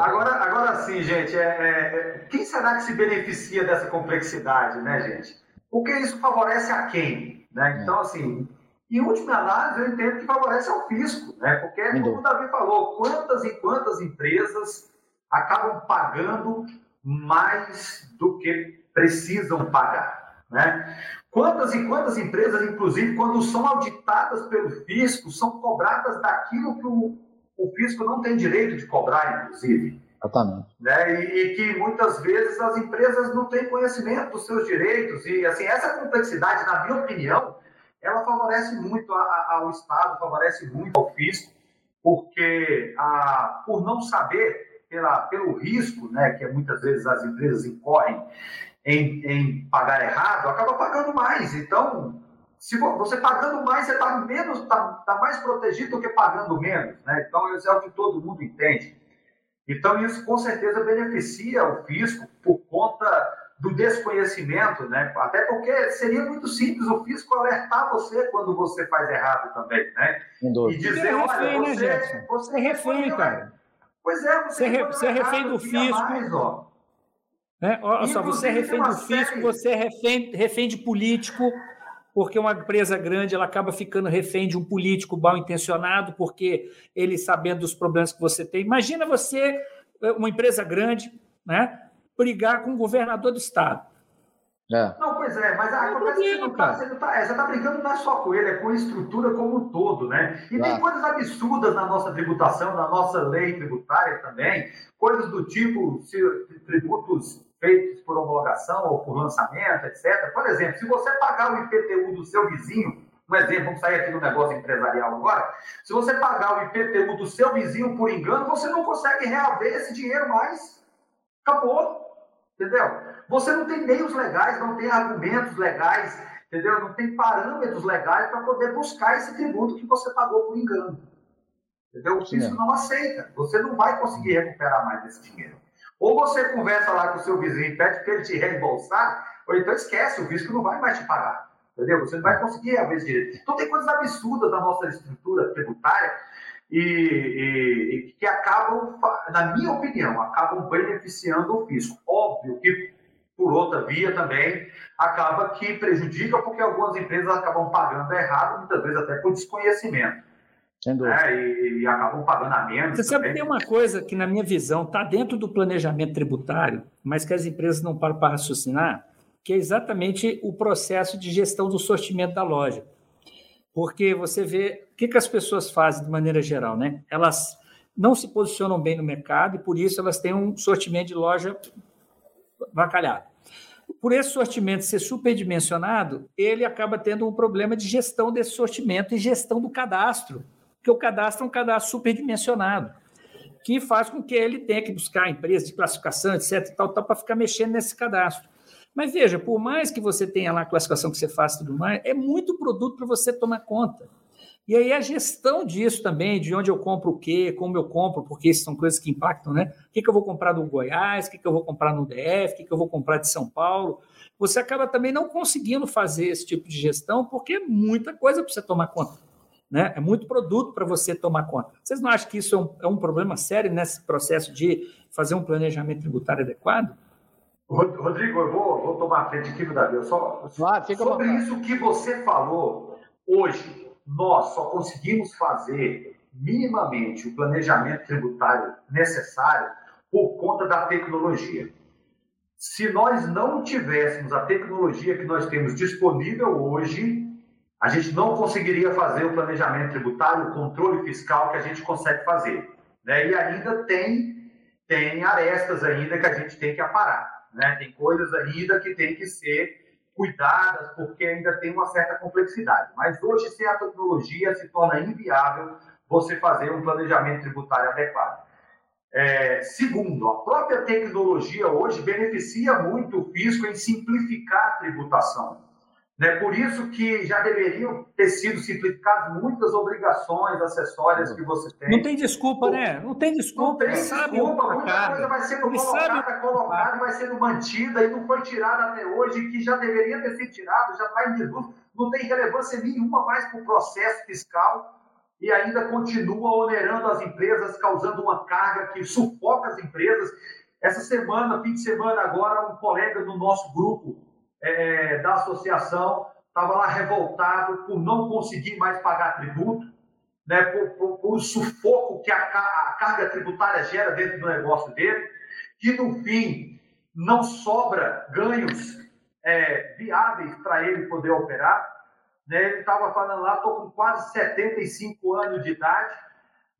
Agora, agora sim, gente, é, é, quem será que se beneficia dessa complexidade, né, gente? Porque isso favorece a quem? Né? É. Então, assim, em última análise, eu entendo que favorece ao fisco, né? Porque, como o Davi falou, quantas e quantas empresas acabam pagando mais do que precisam pagar. Né? Quantas e quantas empresas, inclusive, quando são auditadas pelo fisco, são cobradas daquilo que o, o fisco não tem direito de cobrar, inclusive. Exatamente. Né? E, e, que muitas vezes as empresas não têm conhecimento dos seus direitos. E assim, essa complexidade, na minha opinião, ela favorece muito a, a, ao Estado, favorece muito ao fisco, porque a, por não saber, pela, pelo risco né, que muitas vezes as empresas incorrem em, em pagar errado, acaba pagando mais. Então, se você pagando mais, você está menos, tá, tá, mais protegido do que pagando menos, né? Então isso é o que todo mundo entende. Então isso com certeza beneficia o fisco por conta do desconhecimento, né? Até porque seria muito simples o fisco alertar você quando você faz errado também, né? E dizer, é refém, olha, né, você, né, você é refém, cara. Pois é, você, você, é, você é refém do fisco. Mais, ó Né? Olha só, você é refém do fisco, você é refém, refém de político, porque uma empresa grande ela acaba ficando refém de um político mal intencionado, porque ele sabendo dos problemas que você tem. Imagina você, uma empresa grande, né, brigar com o governador do estado. É. Não, pois é, mas a, acontece que você está você tá, é, tá brincando não é só com ele, é com a estrutura como um todo, né? E tem coisas absurdas na nossa tributação, na nossa lei tributária também, coisas do tipo se, tributos feitos por homologação ou por lançamento, etc. Por exemplo, se você pagar o IPTU do seu vizinho, um exemplo, vamos sair aqui do negócio empresarial agora, se você pagar o IPTU do seu vizinho por engano, você não consegue reaver esse dinheiro mais. Acabou. Entendeu? Você não tem meios legais, não tem argumentos legais, entendeu? Não tem parâmetros legais para poder buscar esse tributo que você pagou por engano. Entendeu? O fisco não aceita. Você não vai conseguir recuperar mais esse dinheiro. Ou você conversa lá com o seu vizinho e pede para ele te reembolsar, ou então esquece, o fisco não vai mais te pagar. Entendeu? Você não vai conseguir reaver direito. Então tem coisas absurdas na nossa estrutura tributária e, e, e, que acabam, na minha opinião, acabam beneficiando o fisco. Óbvio que, por outra via também, acaba que prejudica, porque algumas empresas acabam pagando errado, muitas vezes até por desconhecimento. Né? E, e, acabam pagando a menos. Você também. sabe que tem uma coisa que, na minha visão, está dentro do planejamento tributário, mas que as empresas não param para raciocinar, que é exatamente o processo de gestão do sortimento da loja. Porque você vê o que, que as pessoas fazem de maneira geral, né? Elas não se posicionam bem no mercado e por isso elas têm um sortimento de loja vacalhado. Por esse sortimento ser superdimensionado, ele acaba tendo um problema de gestão desse sortimento e gestão do cadastro, porque o cadastro é um cadastro superdimensionado, que faz com que ele tenha que buscar empresa de classificação, etc, tal, tal, para ficar mexendo nesse cadastro. Mas veja, por mais que você tenha lá a classificação que você faz e tudo mais, é muito produto para você tomar conta. E aí a gestão disso também, de onde eu compro o quê, como eu compro, porque isso são coisas que impactam, né? O que, que eu vou comprar do Goiás, o que, que eu vou comprar no DF, o que, que eu vou comprar de São Paulo. Você acaba também não conseguindo fazer esse tipo de gestão, porque é muita coisa para você tomar conta. Né? É muito produto para você tomar conta. Vocês não acham que isso é um, é um problema sério nesse processo de fazer um planejamento tributário adequado? Rodrigo, eu vou, vou tomar a frente aqui Davi. Só, ah, sobre isso que você falou, hoje, nós só conseguimos fazer minimamente o planejamento tributário necessário por conta da tecnologia. Se nós não tivéssemos a tecnologia que nós temos disponível hoje, a gente não conseguiria fazer o planejamento tributário, o controle fiscal que a gente consegue fazer. Né? E ainda tem, tem arestas ainda que a gente tem que aparar. Né? Tem coisas ainda que tem que ser cuidadas, porque ainda tem uma certa complexidade. Mas hoje, sem a tecnologia, se torna inviável você fazer um planejamento tributário adequado. É, segundo, a própria tecnologia hoje beneficia muito o fisco em simplificar a tributação. Né? Por isso que já deveriam ter sido simplificadas muitas obrigações acessórias que você tem. Não tem desculpa, né? Não tem desculpa. Não tem desculpa. Muita coisa vai sendo Ele colocada, sabe... colocada vai sendo mantida e não foi tirada até hoje, que já deveria ter sido tirado, já está em desuso. Não tem relevância nenhuma mais para o processo fiscal e ainda continua onerando as empresas, causando uma carga que sufoca as empresas. Essa semana, fim de semana agora, um colega do nosso grupo é, da associação estava lá revoltado por não conseguir mais pagar tributo, né, por, por, por o sufoco que a, a, carga tributária gera dentro do negócio dele, que no fim não sobra ganhos é, viáveis para ele poder operar. Né, ele estava falando lá, estou com quase 75 anos de idade,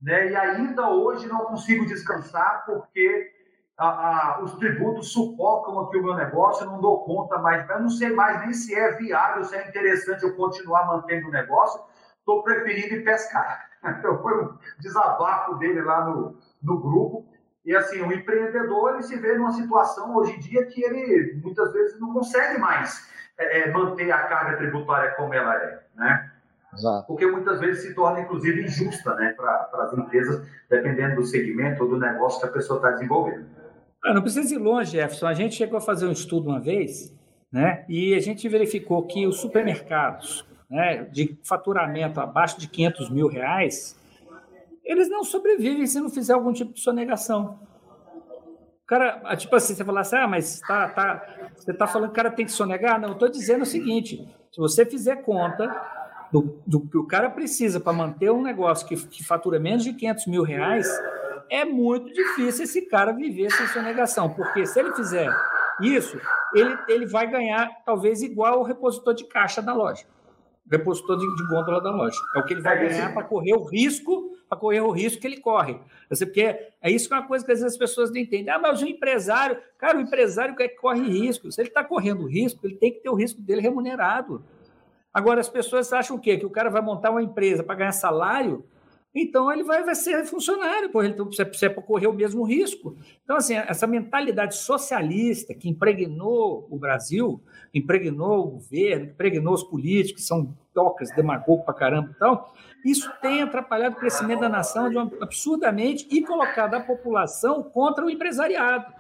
né, e ainda hoje não consigo descansar porque a, a, os tributos sufocam aqui o meu negócio, eu não dou conta mais, eu não sei mais nem se é viável, se é interessante eu continuar mantendo o negócio, estou preferindo ir pescar. Então foi um desabafo dele lá no, no grupo. E assim, o empreendedor ele se vê numa situação hoje em dia que ele muitas vezes não consegue mais é, é manter a carga tributária como ela é, né? Exato. Porque muitas vezes se torna, inclusive, injusta né, para as empresas, dependendo do segmento ou do negócio que a pessoa está desenvolvendo. Ah, não precisa ir longe, Jefferson. A gente chegou a fazer um estudo uma vez, né? E a gente verificou que os supermercados, né, de faturamento abaixo de 500 mil reais, eles não sobrevivem se não fizer algum tipo de sonegação. cara, ah, tipo assim, você falar assim, ah, mas tá, tá, você está falando que o cara tem que sonegar? Não, eu estou dizendo o seguinte: se você fizer conta do, do que o cara precisa para manter um negócio que, que fatura menos de 500 mil reais, é muito difícil esse cara viver sem sonegação, porque se ele fizer isso, ele, ele vai ganhar talvez igual o repositor de caixa da loja, repositor de, de gôndola da loja. É o que ele vai é ganhar para correr o risco, para correr o risco que ele corre. Porque é isso que é uma coisa que às vezes as pessoas não entendem. Ah, mas o empresário, cara, o empresário que corre risco. Se ele está correndo risco, ele tem que ter o risco dele remunerado. Agora, as pessoas acham o quê? Que o cara vai montar uma empresa para ganhar salário, então ele vai, vai ser funcionário, porque ele precisa correr o mesmo risco. Então, assim, essa mentalidade socialista que impregnou o Brasil, impregnou o governo, impregnou os políticos, que são tocas, demagogos para caramba e tal, isso tem atrapalhado o crescimento da nação de uma, absurdamente e colocado a população contra o empresariado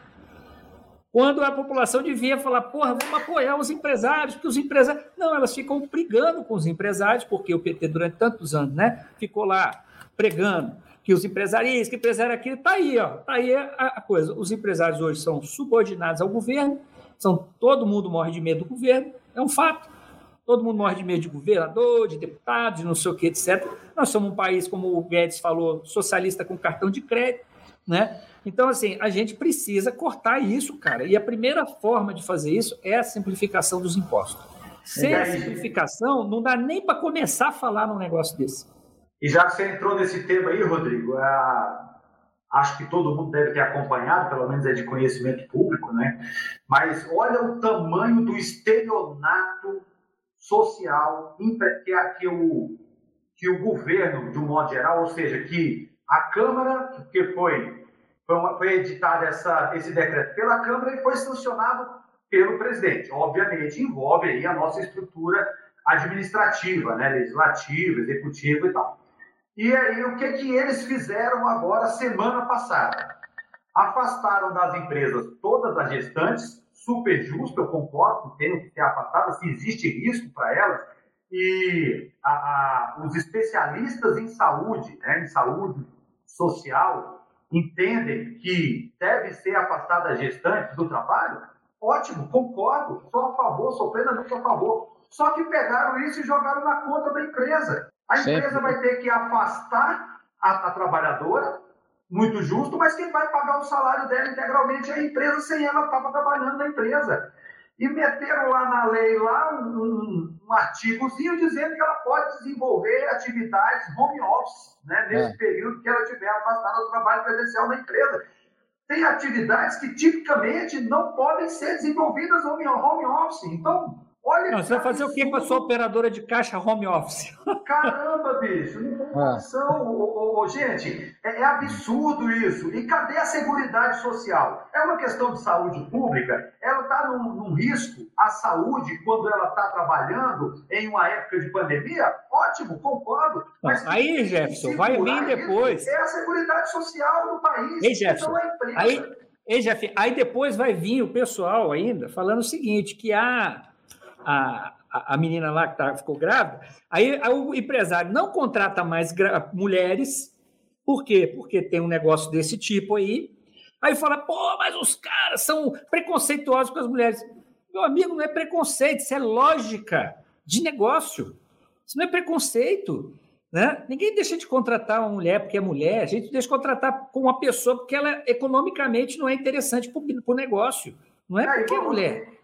quando a população devia falar, porra, vamos apoiar os empresários, porque os empresários. Não, elas ficam brigando com os empresários, porque o PT, durante tantos anos, né, ficou lá pregando que os empresários, que empresário aqui, está aí, ó, tá aí a, a, coisa. Os empresários hoje são subordinados ao governo, são, todo mundo morre de medo do governo, é um fato. Todo mundo morre de medo de governador, de deputado, de não sei o que, etc. Nós somos um país, como o Guedes falou, socialista com cartão de crédito, né? Então, assim, a gente precisa cortar isso, cara. E a primeira forma de fazer isso é a simplificação dos impostos. Sem a simplificação, não dá nem para começar a falar num negócio desse. E já que você entrou nesse tema aí, Rodrigo, é... acho que todo mundo deve ter acompanhado, pelo menos é de conhecimento público, né? Mas olha o tamanho do estelionato social que, que, o, que o governo, de um modo geral, ou seja, que a Câmara, que foi foi, uma, foi editado essa, esse decreto pela Câmara e foi sancionado pelo presidente. Obviamente, envolve aí a nossa estrutura administrativa, né, legislativa, executiva e tal. E aí, o que, que eles fizeram agora, semana passada? Afastaram das empresas todas as gestantes, super justo, eu concordo, tem que ser afastada, se existe risco para elas, e a, a, os especialistas em saúde, né, em saúde social, entendem que deve ser afastada a gestante do trabalho, ótimo, concordo, sou a favor, sou plenamente a favor. Só que pegaram isso e jogaram na conta da empresa. A empresa vai ter que afastar a, a, trabalhadora, muito justo, mas quem vai pagar o salário dela integralmente é a empresa, sem ela estava trabalhando na empresa e meteram lá na lei lá um, um, um, artigozinho dizendo que ela pode desenvolver atividades home office, né, nesse é. período que ela estiver afastada do trabalho presencial na empresa. Tem atividades que tipicamente não podem ser desenvolvidas home, home office. Então, Olha não, você vai fazer o que com a sua operadora de caixa home office? *laughs* Caramba, bicho, não tem é. condição. gente, é, é, absurdo isso. E cadê a Seguridade Social? É uma questão de saúde pública, ela está num, num, risco à saúde quando ela está trabalhando em uma época de pandemia? Ótimo, concordo. Mas aí, Jefferson, vai vir depois. É a Seguridade Social do país. Ei, Jefferson, então é aí, ei, Jeff, aí depois vai vir o pessoal ainda falando o seguinte, que há a, a menina lá que tá, ficou grávida, aí, aí o empresário não contrata mais mulheres, por quê? Porque tem um negócio desse tipo aí, aí fala, pô, mas os caras são preconceituosos com as mulheres. Meu amigo, não é preconceito, isso é lógica de negócio. Isso não é preconceito. Né? Ninguém deixa de contratar uma mulher porque é mulher, a gente deixa de contratar com uma pessoa porque ela economicamente não é interessante para o negócio. Não é porque é mulher.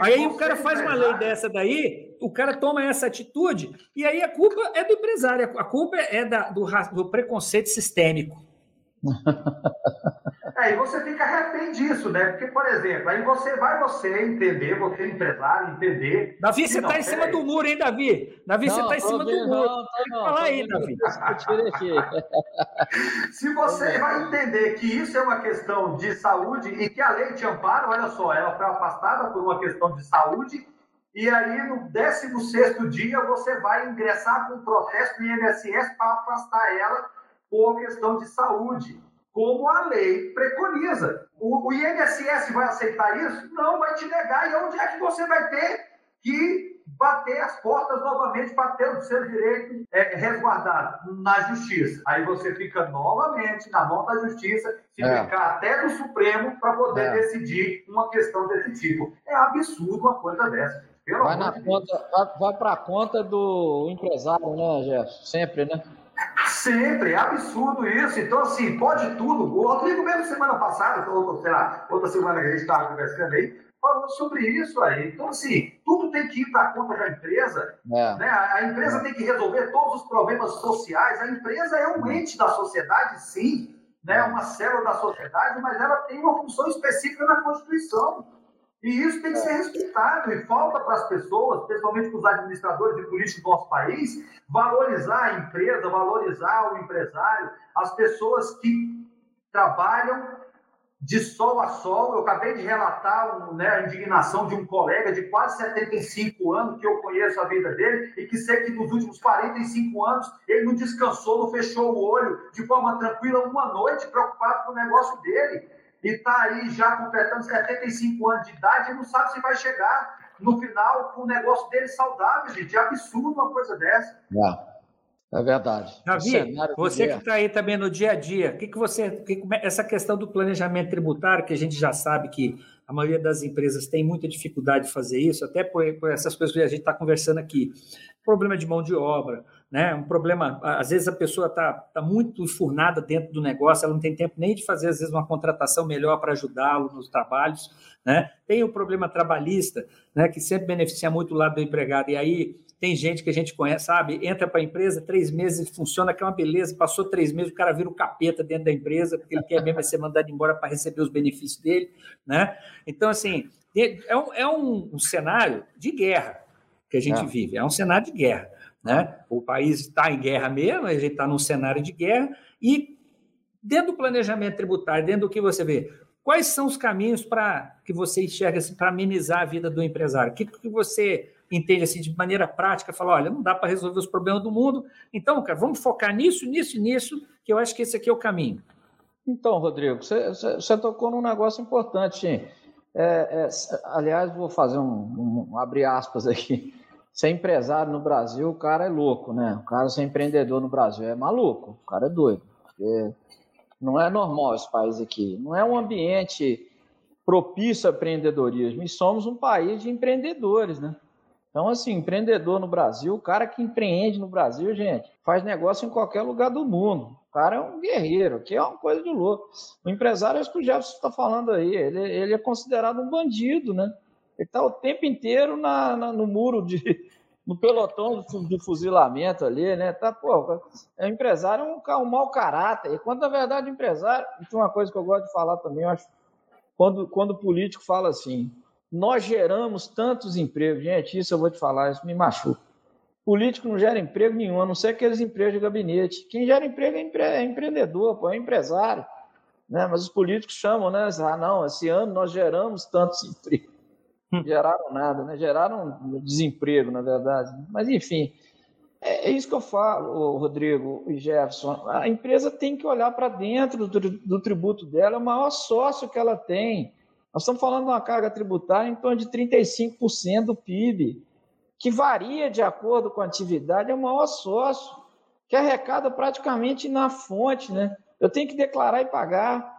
Aí o cara faz uma lei dessa daí, o cara toma essa atitude, e aí a culpa é do empresário, a culpa é da, do, do preconceito sistêmico. *laughs* É, e você fica refém disso, né? Porque, por exemplo, aí você vai você entender, você é empresário, entender. Davi, você está em cima do muro, hein, Davi? Davi, você está em cima do muro. Não, Tem que falar aí, Davi. *laughs* Se você vai entender que isso é uma questão de saúde e que a lei te ampara, olha só, ela foi afastada por uma questão de saúde, e aí no 16 dia você vai ingressar com um processo no INSS para afastar ela por questão de saúde como a lei preconiza. O, o INSS vai aceitar isso? Não, vai te negar. E onde é que você vai ter que bater as portas novamente para ter o seu direito é, resguardado na justiça. Aí você fica novamente na mão da justiça, se é. ficar até no Supremo para poder é. decidir uma questão desse tipo. É absurdo uma coisa dessa. Pelo vai na conta, vai, vai para a conta do empresário, né, Jeff? Sempre, né? Sempre, é absurdo isso. Então, assim, pode tudo. O Rodrigo, mesmo semana passada, ou, sei lá, outra semana que a gente estava conversando aí, falou sobre isso aí. Então, assim, tudo tem que ir para a conta da empresa. É. Né? A empresa tem que resolver todos os problemas sociais. A empresa é um ente da sociedade, sim, né? uma célula da sociedade, mas ela tem uma função específica na Constituição. E isso tem que ser respeitado. E falta para as pessoas, principalmente para os administradores e políticos do nosso país, valorizar a empresa, valorizar o empresário, as pessoas que trabalham de sol a sol. Eu acabei de relatar né, a indignação de um colega de quase 75 anos, que eu conheço a vida dele, e que sei que nos últimos 45 anos ele não descansou, não fechou o olho de forma tranquila uma noite, preocupado com o negócio dele. E está aí já completando 75 anos de idade e não sabe se vai chegar no final com o negócio dele saudável, gente. É absurdo uma coisa dessa. É. É verdade. Davi, você que está aí também no dia a dia, o que, que você. Que, essa questão do planejamento tributário, que a gente já sabe que a maioria das empresas tem muita dificuldade de fazer isso, até por, por essas coisas que a gente está conversando aqui. Problema de mão de obra, né? Um problema, às vezes a pessoa está tá muito enfurnada dentro do negócio, ela não tem tempo nem de fazer, às vezes, uma contratação melhor para ajudá-lo nos trabalhos, né? Tem o problema trabalhista, né? Que sempre beneficia muito o lado do empregado, e aí tem gente que a gente conhece, sabe? Entra para a empresa, três meses funciona, que é uma beleza. Passou três meses, o cara vira o capeta dentro da empresa, porque ele quer mesmo ser mandado embora para receber os benefícios dele, né? Então, assim, é um, é um, um cenário de guerra que a gente é. vive, é um cenário de guerra, né? O país está em guerra mesmo, a gente está num cenário de guerra e dentro do planejamento tributário, dentro do que você vê, quais são os caminhos para que você enxerga assim, para amenizar a vida do empresário? O que, que você entende assim de maneira prática, fala, olha, não dá para resolver os problemas do mundo, então, cara, vamos focar nisso, nisso e nisso, que eu acho que esse aqui é o caminho. Então, Rodrigo, você, tocou num negócio importante. É, é, aliás, vou fazer um, um, abrir aspas aqui. Ser empresário no Brasil, o cara é louco, né? O cara ser empreendedor no Brasil é maluco, o cara é doido. Porque não é normal esse país aqui. Não é um ambiente propício ao empreendedorismo. E somos um país de empreendedores, né? Então, assim, empreendedor no Brasil, o cara que empreende no Brasil, gente, faz negócio em qualquer lugar do mundo. O cara é um guerreiro, que é uma coisa de louco. O empresário, acho que o Jefferson está falando aí, ele, ele, é considerado um bandido, né? Ele está o tempo inteiro na, na, no muro de. *laughs* no pelotão de fuzilamento ali, né? Tá, pô, é empresário é um, um mau caráter. E quando na verdade empresário, tem uma coisa que eu gosto de falar também, eu acho, quando, quando o político fala assim, nós geramos tantos empregos. Gente, isso eu vou te falar, isso me machuca. Político não gera emprego nenhum, a não ser aqueles empregos de gabinete. Quem gera emprego é, empre... é empreendedor, pô, é empresário. Né? Mas os políticos chamam, né? Ah, não, esse ano nós geramos tantos *laughs* empregos. Hum. Geraram nada, né? Geraram desemprego, na verdade. Mas, enfim, é, é isso que eu falo, Rodrigo e Jefferson. A empresa tem que olhar para dentro do, do tributo dela, é o maior sócio que ela tem. Nós estamos falando de uma carga tributária em torno de 35% do PIB, que varia de acordo com a atividade, é o maior sócio, que arrecada praticamente na fonte, né? Eu tenho que declarar e pagar.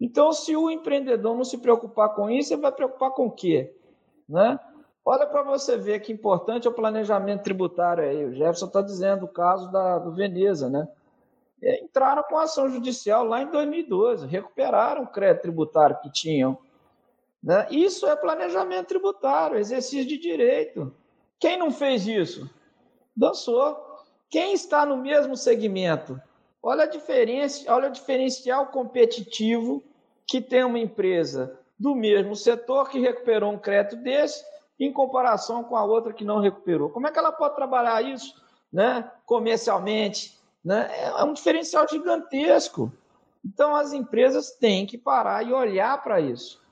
Então, se o empreendedor não se preocupar com isso, ele vai preocupar com o quê? Né? Olha para você ver que importante é o planejamento tributário aí. O Jefferson está dizendo o caso da, do Veneza, né? Entraram com ação judicial lá em 2012, recuperaram o crédito tributário que tinham né? Isso é planejamento tributário, exercício de direito. Quem não fez isso? Dançou. Quem está no mesmo segmento? Olha a diferença, olha o diferencial competitivo que tem uma empresa do mesmo setor que recuperou um crédito desse em comparação com a outra que não recuperou. Como é que ela pode trabalhar isso, né, comercialmente? Né? É um diferencial gigantesco. Então as empresas têm que parar e olhar para isso.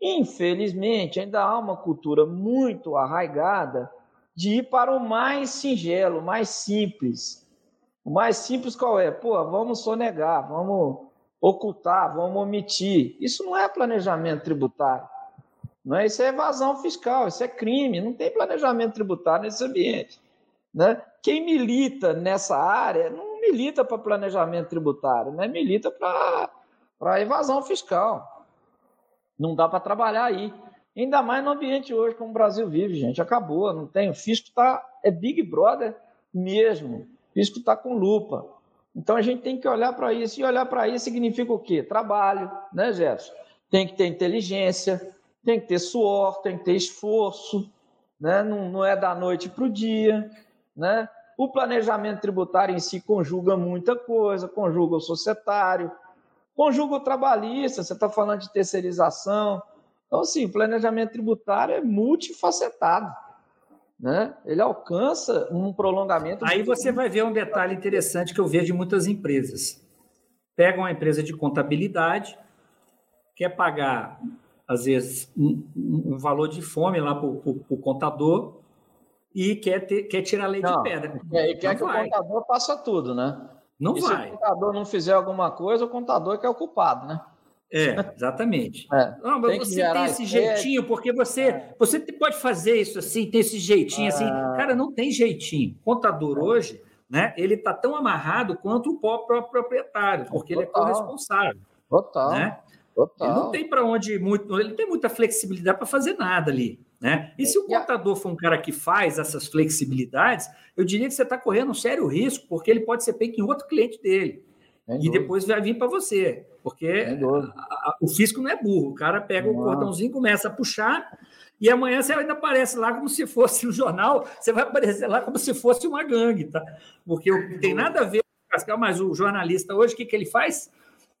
Infelizmente, ainda há uma cultura muito arraigada de ir para o mais singelo, mais simples. O mais simples qual é? Pô, vamos sonegar, vamos ocultar, vamos omitir. Isso não é planejamento tributário. Não é? Isso é evasão fiscal, isso é crime, não tem planejamento tributário nesse ambiente. Né? Quem milita nessa área não milita para planejamento tributário, né? milita para evasão fiscal. Não dá para trabalhar aí. Ainda mais no ambiente hoje como o Brasil vive, gente. Acabou, não tem. O fisco tá, é Big Brother mesmo. O fisco está com lupa. Então a gente tem que olhar para isso. E olhar para isso significa o quê? Trabalho, né, Jefferson? Tem que ter inteligência, tem que ter suor, tem que ter esforço, né? não, não é da noite para o dia. Né? O planejamento tributário em si conjuga muita coisa, conjuga o societário, conjuga o trabalhista, você está falando de terceirização. Então, assim, o planejamento tributário é multifacetado. Né? Ele alcança um prolongamento. Aí você vai ver um detalhe interessante que eu vejo de muitas empresas. Pega uma empresa de contabilidade, quer pagar, às vezes, um, um valor de fome lá para o contador e quer, ter, quer tirar a lei não, de pedra. E quer que vai. o contador faça tudo, né? Não e vai. Se o contador não fizer alguma coisa, o contador que é o culpado, né? É, exatamente. É, não, mas tem você tem esse jeitinho, porque você, é. você pode fazer isso assim, tem esse jeitinho assim. Ah. Cara, não tem jeitinho. Contador é. hoje, né? Ele está tão amarrado quanto o próprio proprietário, porque Total. ele é corresponsável. Total. Né? Total. Ele não tem para onde muito, ele tem muita flexibilidade para fazer nada ali. Né? E se o contador for um cara que faz essas flexibilidades, eu diria que você está correndo um sério risco, porque ele pode ser feito em outro cliente dele. e depois vai vir para você. Porque a, a, o fisco não é burro. O cara pega o cordãozinho, começa a puxar, e amanhã você ainda aparece lá como se fosse no jornal, você vai aparecer lá como se fosse uma gangue, tá? Porque não tem nada a ver com o Cascal, mas o jornalista hoje, o que, que ele faz?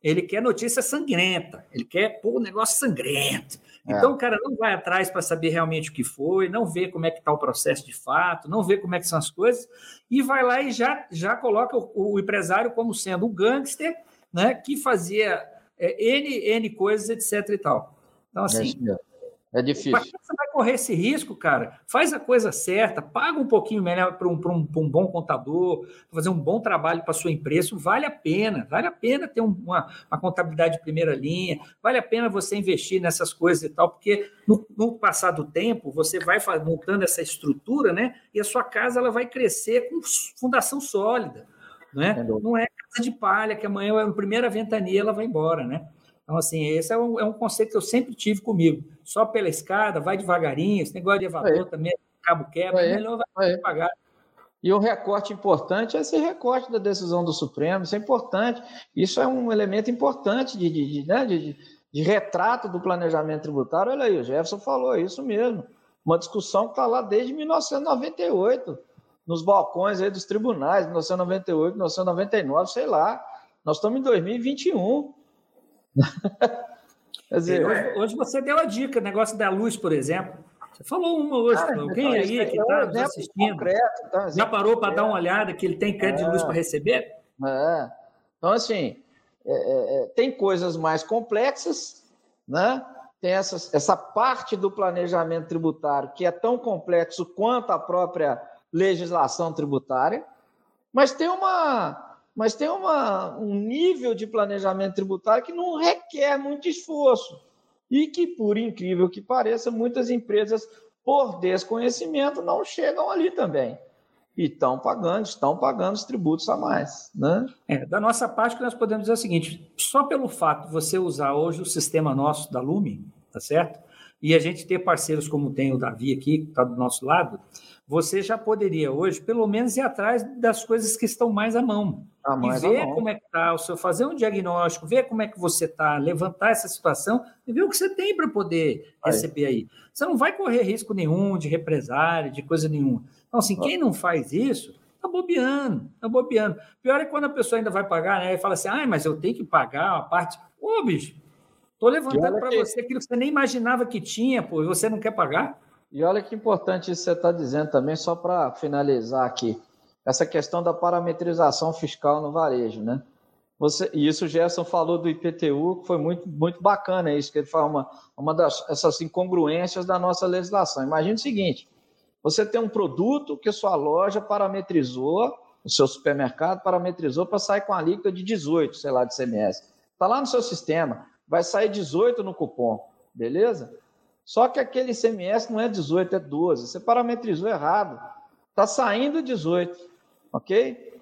Ele quer notícia sangrenta, ele quer pôr o negócio sangrento. É. Então, o cara não vai atrás para saber realmente o que foi, não vê como é que está o processo de fato, não vê como é que são as coisas, e vai lá e já, já coloca o, o empresário como sendo um gangster né, que fazia é, N, N coisas, etc. e tal. Então, assim. É, é difícil. Você vai correr esse risco, cara? Faz a coisa certa, paga um pouquinho melhor para um, um, um, bom contador, fazer um bom trabalho para sua empresa. vale a pena, vale a pena ter uma, uma, contabilidade de primeira linha, vale a pena você investir nessas coisas e tal, porque no, no passar do tempo você vai montando essa estrutura, né? E a sua casa ela vai crescer com fundação sólida. Né? Não é casa de palha, que amanhã, é a primeira ventania, ela vai embora, né? Então, assim, esse é um, é um conceito que eu sempre tive comigo. Só pela escada, vai devagarinho, esse negócio de elevador também, cabo quebra, é melhor vai devagar. E o recorte importante é esse recorte da decisão do Supremo, isso é importante. Isso é um elemento importante de, de, de, né, de, de retrato do planejamento tributário. Olha aí, o Jefferson falou isso mesmo. Uma discussão que está lá desde 1998 nos balcões aí dos tribunais, 1998, 1999, sei lá. Nós estamos em 2021. *laughs* Quer dizer, hoje, hoje, você deu a dica, negócio da luz, por exemplo. Você falou uma hoje, ah, alguém então, aí que está nos assistindo, concreto, então, já parou para dar uma olhada que ele tem crédito é, de luz para receber? É. Então, assim, é, é, é, tem coisas mais complexas, né? tem essa, essa parte do planejamento tributário que é tão complexo quanto a própria legislação tributária, mas tem uma, mas tem uma, um nível de planejamento tributário que não requer muito esforço e que, por incrível que pareça, muitas empresas, por desconhecimento, não chegam ali também. E estão pagando, estão pagando os tributos a mais. Né? É, da nossa parte, nós podemos dizer é o seguinte: só pelo fato de você usar hoje o sistema nosso da Lume, tá certo? E a gente ter parceiros como tem o Davi aqui, que está do nosso lado, você já poderia hoje, pelo menos, ir atrás das coisas que estão mais à mão. Ah, mais e ver como é que está o seu, fazer um diagnóstico, ver como é que você está, levantar essa situação e ver o que você tem para poder aí. receber aí. Você não vai correr risco nenhum de represária, de coisa nenhuma. Então, assim, quem não faz isso, está bobeando, está bobeando. Pior é quando a pessoa ainda vai pagar, né? E fala assim, ah, mas eu tenho que pagar a parte. Ô, bicho, estou levantando para que... você aquilo que você nem imaginava que tinha, pô, e você não quer pagar. E olha que importante isso que você está dizendo também, só para finalizar aqui, essa questão da parametrização fiscal no varejo, né? Você, e isso o Gerson falou do IPTU, que foi muito, muito bacana isso, que ele fala uma, uma das essas incongruências da nossa legislação. Imagina o seguinte: você tem um produto que sua loja parametrizou, o seu supermercado parametrizou para sair com a alíquota de 18, sei lá, de CMS. Está lá no seu sistema, vai sair 18 no cupom, beleza? Só que aquele ICMS não é 18, é 12. Você parametrizou errado. Está saindo 18, ok?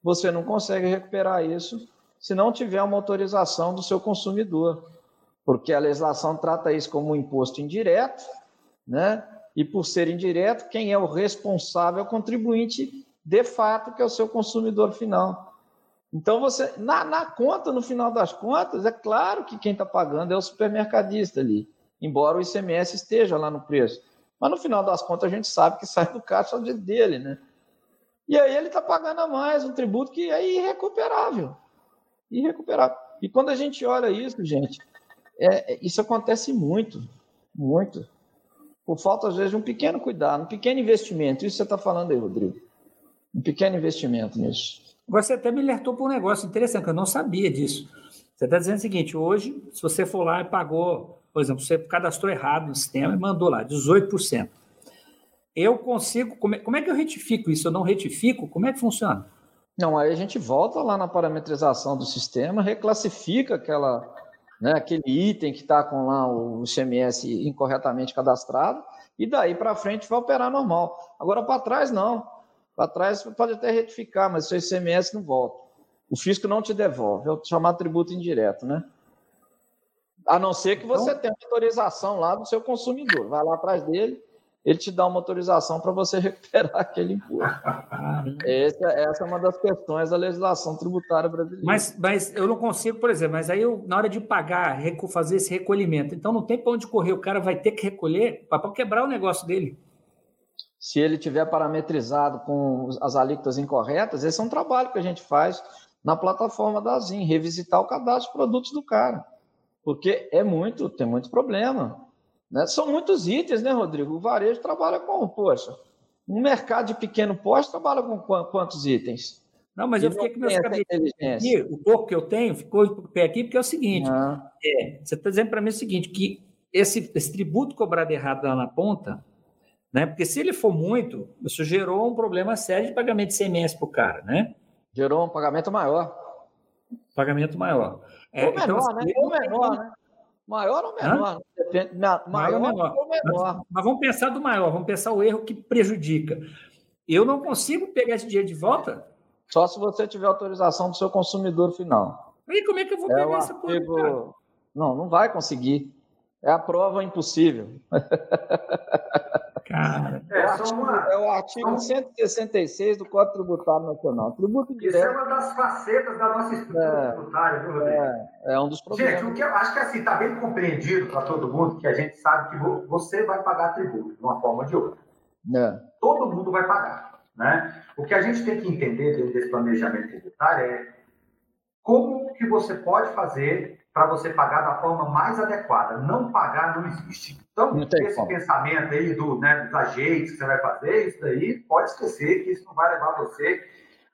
Você não consegue recuperar isso se não tiver uma autorização do seu consumidor, porque a legislação trata isso como um imposto indireto, né? E por ser indireto, quem é o responsável é o contribuinte de fato, que é o seu consumidor final. Então, você, na, na conta, no final das contas, é claro que quem está pagando é o supermercadista ali embora o ICMS esteja lá no preço. Mas no final das contas a gente sabe que *laughs* sai do caixa dele, né? E aí ele está pagando a mais um tributo que é irrecuperável. Irrecuperável. E quando a gente olha isso, gente, é, é, isso acontece muito, muito. Por falta, às vezes, de um pequeno cuidado, um pequeno investimento. Isso você está falando aí, Rodrigo. Um pequeno investimento nisso. Você até me alertou para um negócio interessante, que eu não sabia disso. Você está dizendo o seguinte: hoje, se você for lá e pagou por exemplo, você cadastrou errado no sistema e mandou lá 18%. Eu consigo. Como é, que eu retifico isso? Eu não retifico? Como é que funciona? Não, aí a gente volta lá na parametrização do sistema, reclassifica aquela, né, aquele item que está com lá o CMS incorretamente cadastrado, e daí para frente vai operar normal. Agora para trás não. Para trás pode até retificar, mas seu ICMS não volta. O fisco não te devolve, é o chamado tributo indireto, né? A não ser que você então, tenha uma autorização lá do seu consumidor. Vai lá atrás dele, ele te dá uma autorização para você *laughs* recuperar aquele imposto. essa, essa, é uma das questões da legislação tributária brasileira. Mas, mas eu não consigo, por exemplo, mas aí eu, na hora de pagar, fazer esse recolhimento, então não tem para onde correr, o cara vai ter que recolher para quebrar o negócio dele. Se ele tiver parametrizado com as alíquotas incorretas, esse é um trabalho que a gente faz na plataforma da ZIM, revisitar o cadastro de produtos do cara porque é muito, tem muito problema. Né? São muitos itens, né, Rodrigo? O varejo trabalha com, poxa, um mercado de pequeno porte trabalha com quantos itens? Não, mas e eu fiquei com meus cabelos aqui, o pouco que eu tenho ficou de pé aqui, porque é o seguinte: ah. é, você está dizendo para mim o seguinte, que esse, esse, tributo cobrado errado lá na ponta, né? Porque se ele for muito, isso gerou um problema sério de pagamento de CMS para o cara, né? Gerou um pagamento maior. Pagamento maior. É, ou menor, então, né? Ou menor, né? Maior ou menor? Depende, maior, maior ou menor. Ou menor. Mas, mas, vamos pensar do maior, vamos pensar o erro que prejudica. Eu não consigo pegar esse dinheiro de volta? Só se você tiver autorização do seu consumidor final. E como é que eu vou é pegar essa artigo... coisa? Não, não vai conseguir. É a prova impossível. *laughs* Cara. É, o artigo, uma, é o artigo 166 do Código Tributário Nacional. Tributo Isso é uma das facetas da nossa estrutura é, tributária, viu, Rodrigo? É, é um dos problemas. Gente, o que eu acho que assim, está bem compreendido para todo mundo que a gente sabe que você vai pagar tributo de uma forma ou de outra. É. Todo mundo vai pagar. Né? O que a gente tem que entender dentro desse planejamento tributário é como que você pode fazer para você pagar da forma mais adequada. Não pagar não existe. Então, não esse como. pensamento aí do, né, dos agentes que você vai fazer, isso daí, pode esquecer que isso não vai levar você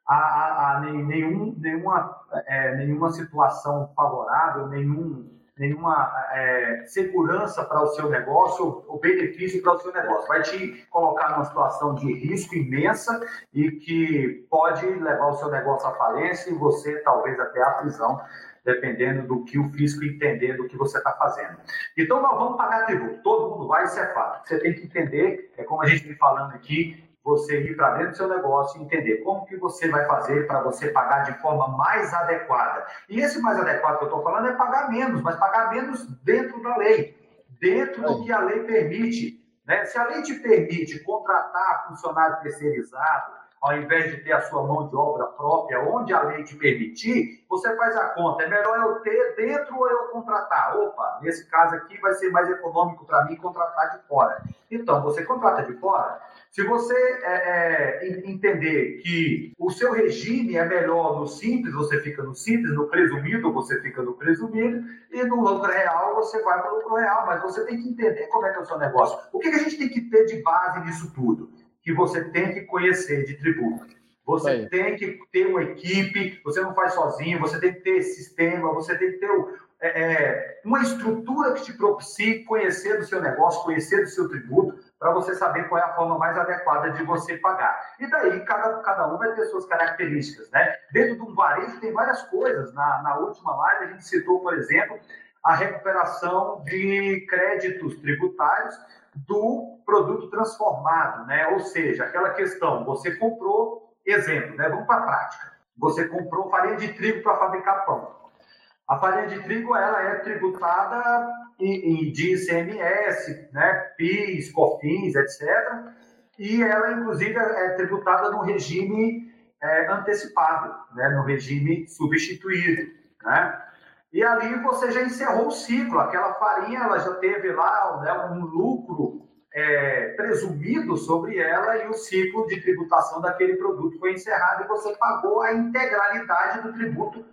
a, a, a nenhum, nenhuma, é, nenhuma situação favorável, nenhum, nenhuma é, segurança para o seu negócio ou benefício para o seu negócio. Vai te colocar numa situação de risco imensa e que pode levar o seu negócio à falência e você talvez até à prisão dependendo do que o fisco entender do que você está fazendo. Então, nós vamos pagar tributo. Todo mundo vai, isso é fato. Você tem que entender, é como a gente vem falando aqui, você ir para dentro do seu negócio e entender como que você vai fazer para você pagar de forma mais adequada. E esse mais adequado que eu estou falando é pagar menos, mas pagar menos dentro da lei, dentro do que a lei permite. Né? Se a lei te permite contratar funcionário terceirizado, ao invés de ter a sua mão de obra própria, onde a lei te permitir, você faz a conta. É melhor eu ter dentro ou eu contratar? Opa, nesse caso aqui vai ser mais econômico para mim contratar de fora. Então, você contrata de fora. Se você é, é, entender que o seu regime é melhor no simples, você fica no simples, no presumido, você fica no presumido, e no lucro real, você vai para o lucro real. Mas você tem que entender como é que é o seu negócio. O que a gente tem que ter de base nisso tudo? Que você tem que conhecer de tributo. Você Aí. tem que ter uma equipe, você não faz sozinho, você tem que ter sistema, você tem que ter é, é, uma estrutura que te propicie conhecer do seu negócio, conhecer do seu tributo, para você saber qual é a forma mais adequada de você pagar. E daí, cada, cada um vai ter suas características. Né? Dentro de um varejo tem várias coisas. Na, na última live, a gente citou, por exemplo, a, a recuperação de créditos tributários do produto transformado, né? Ou seja, aquela questão, você comprou, exemplo, né? Vamos para a prática. Você comprou farinha de trigo para fabricar pão. A farinha de trigo ela é tributada em, em, de ICMS, né? PIS, COFINS, etc. E ela, inclusive, é tributada no regime é, antecipado, né? no regime substituído. Né? E ali você já encerrou o ciclo. Aquela farinha ela já teve lá né, um lucro é, presumido sobre ela e o ciclo de tributação daquele produto foi encerrado e você pagou a integralidade do tributo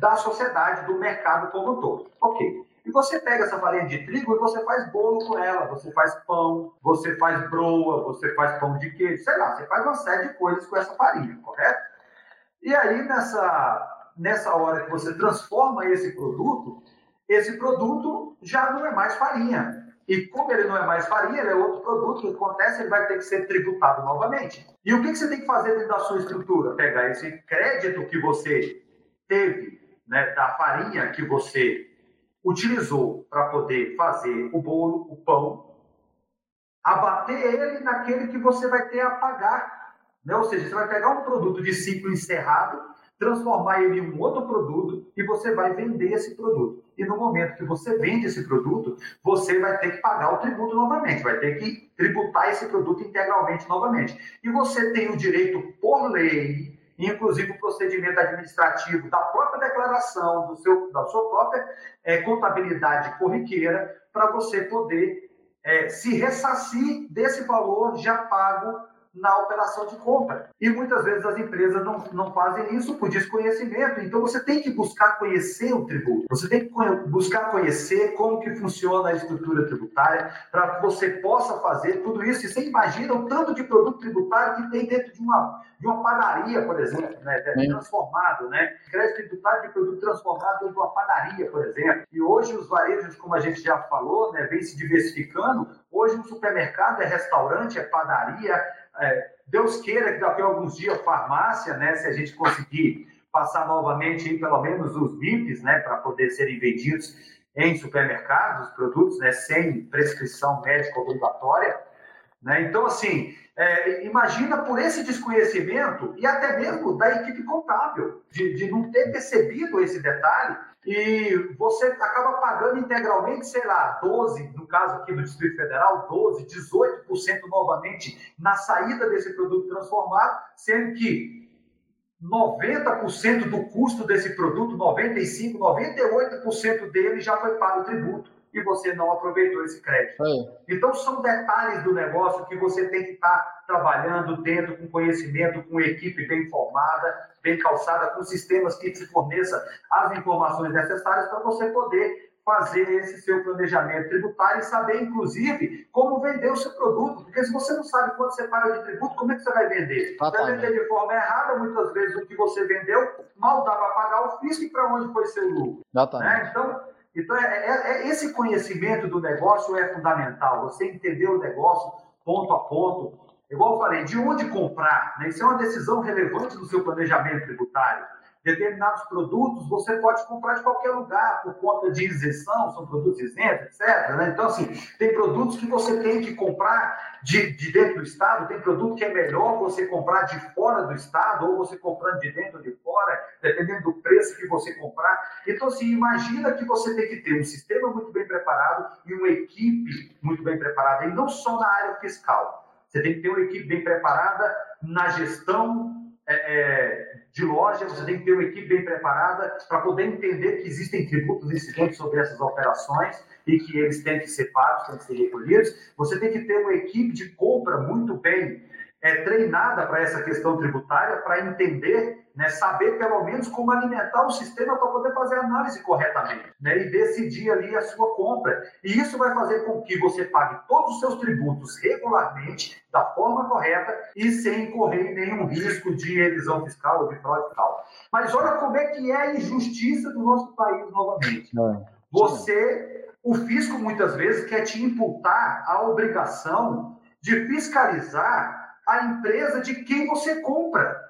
da sociedade, do mercado como um todo. Ok. E você pega essa farinha de trigo e você faz bolo com ela, você faz pão, você faz broa, você faz pão de queijo, sei lá, você faz uma série de coisas com essa farinha, correto? E aí, nessa, nessa hora que você transforma esse produto, esse produto já não é mais farinha. E como ele não é mais farinha, ele é outro produto, o que acontece? Ele vai ter que ser tributado novamente. E o que, você tem que fazer dentro da sua estrutura? Pegar esse crédito que você teve, né, da farinha que você utilizou para poder fazer o bolo, o pão, abater ele naquele que você vai ter a pagar. Né? Ou seja, você vai pegar um produto de ciclo encerrado, transformar ele em um outro produto e você vai vender esse produto. E no momento que você vende esse produto, você vai ter que pagar o tributo novamente, vai ter que tributar esse produto integralmente novamente. E você tem o direito, por lei, inclusive o procedimento administrativo da própria declaração, do seu, da sua própria é, contabilidade corriqueira, para você poder é, se ressarcir desse valor já pago na operação de compra. E muitas vezes as empresas não, não fazem isso por desconhecimento. Então você tem que buscar conhecer o tributo. Você tem que buscar conhecer como que funciona a estrutura tributária para que você possa fazer tudo isso. E você imagina o tanto de produto tributário que tem dentro de uma, de uma padaria, por exemplo, né? transformado, né? Crédito tributário de produto transformado dentro de uma padaria, por exemplo. E hoje os varejos, como a gente já falou, né, vem se diversificando. Hoje um supermercado é restaurante, é padaria, é, Deus queira que daqui a alguns dias farmácia, né, se a gente conseguir passar novamente pelo menos os MIPs, né, para poder serem vendidos em supermercados, os produtos, né, sem prescrição médica obrigatória. Né? Então, assim, é, imagina por esse desconhecimento e até mesmo da equipe contábil, de, de não ter percebido esse detalhe, e você acaba pagando integralmente, sei lá, 12, no caso aqui do Distrito Federal, 12, 18% novamente na saída desse produto transformado, sendo que 90% do custo desse produto, 95, 98% dele já foi pago tributo e você não aproveitou esse crédito. É. Então, são detalhes do negócio que você tem que estar tá trabalhando dentro com conhecimento, com equipe bem formada, bem calçada, com sistemas que te forneçam as informações necessárias para você poder fazer esse seu planejamento tributário e saber, inclusive, como vender o seu produto. Porque se você não sabe quanto você paga de tributo, como é que você vai vender? Você vai vender de forma errada, muitas vezes o que você vendeu mal dá para pagar o fisco e para onde foi seu lucro. Né? Então, então, é, é, é, esse conhecimento do negócio é fundamental. Você entender o negócio ponto a ponto. Igual eu falei, de onde comprar? Né? Isso é uma decisão relevante do seu planejamento tributário determinados produtos você pode comprar de qualquer lugar por conta de isenção, são produtos isentos, etc. Né? Então, assim, tem produtos que você tem que comprar de, de dentro do Estado, tem produto que é melhor você comprar de fora do Estado ou você comprando de dentro ou de fora, dependendo do preço que você comprar. Então, assim, imagina que você tem que ter um sistema muito bem preparado e uma equipe muito bem preparada, e não só na área fiscal. Você tem que ter uma equipe bem preparada na gestão é, é, de loja, você tem que ter uma equipe bem preparada para poder entender que existem tributos incidentes sobre essas operações e que eles têm que ser pagos, têm que ser recolhidos. Você tem que ter uma equipe de compra muito bem é, treinada para essa questão tributária, para entender, né, saber pelo menos como alimentar o sistema para poder fazer a análise corretamente né, e decidir ali a sua compra. E isso vai fazer com que você pague todos os seus tributos regularmente, da forma correta e sem incorrer em nenhum risco de elisão fiscal ou de fraude fiscal. Mas olha como é que é a injustiça do nosso país novamente. É. Você, o fisco muitas vezes quer te imputar a obrigação de fiscalizar a empresa de quem você compra.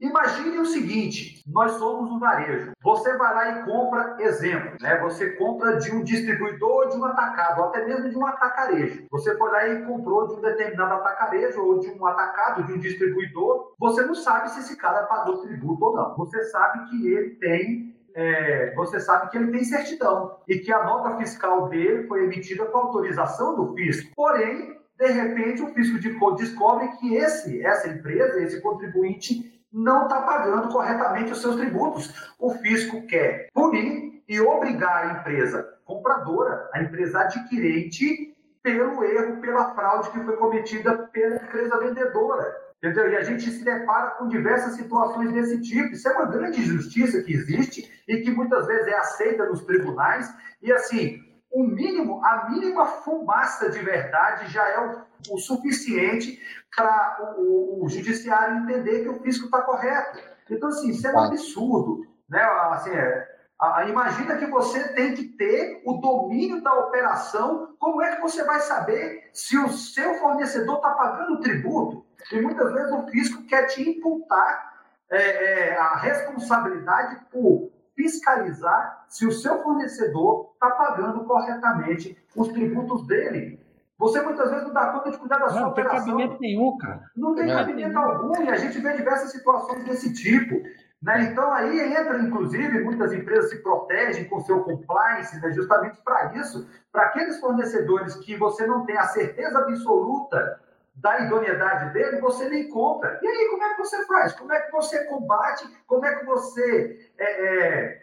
Imagine o seguinte: nós somos um varejo. Você vai lá e compra, exemplo, né? Você compra de um distribuidor de um atacado, ou até mesmo de um atacarejo. Você foi lá e comprou de um determinado atacarejo ou de um atacado, de um distribuidor. Você não sabe se esse cara pagou tributo ou não. Você sabe que ele tem é, você sabe que ele tem certidão e que a nota fiscal dele foi emitida com autorização do fisco. Porém, de repente, o fisco descobre que esse, essa empresa, esse contribuinte, não está pagando corretamente os seus tributos. O fisco quer punir e obrigar a empresa compradora, a empresa adquirente, pelo erro, pela fraude que foi cometida pela empresa vendedora. Entendeu? E a gente se depara com diversas situações desse tipo. Isso é uma grande injustiça que existe e que muitas vezes é aceita nos tribunais. E assim, o mínimo, a mínima fumaça de verdade já é o, o suficiente para o, o, o, judiciário entender que o fisco está correto. Então, assim, isso é um absurdo. Né? Assim, é, a, imagina que você tem que ter o domínio da operação. Como é que você vai saber se o seu fornecedor está pagando tributo? E muitas vezes o fisco quer te imputar é, é, a responsabilidade por fiscalizar se o seu fornecedor está pagando corretamente os tributos dele. Você muitas vezes não dá conta de cuidar da sua não, operação. Não tem cabimento nenhum, cara. Não tem é. cabimento algum, e a gente vê diversas situações desse tipo. Né? Então, aí entra, inclusive, muitas empresas se protegem com seu compliance, né? justamente para isso, para aqueles fornecedores que você não tem a certeza absoluta da idoneidade dele, você nem compra. E aí, como é que você faz? Como é que você combate? Como é que você é, é,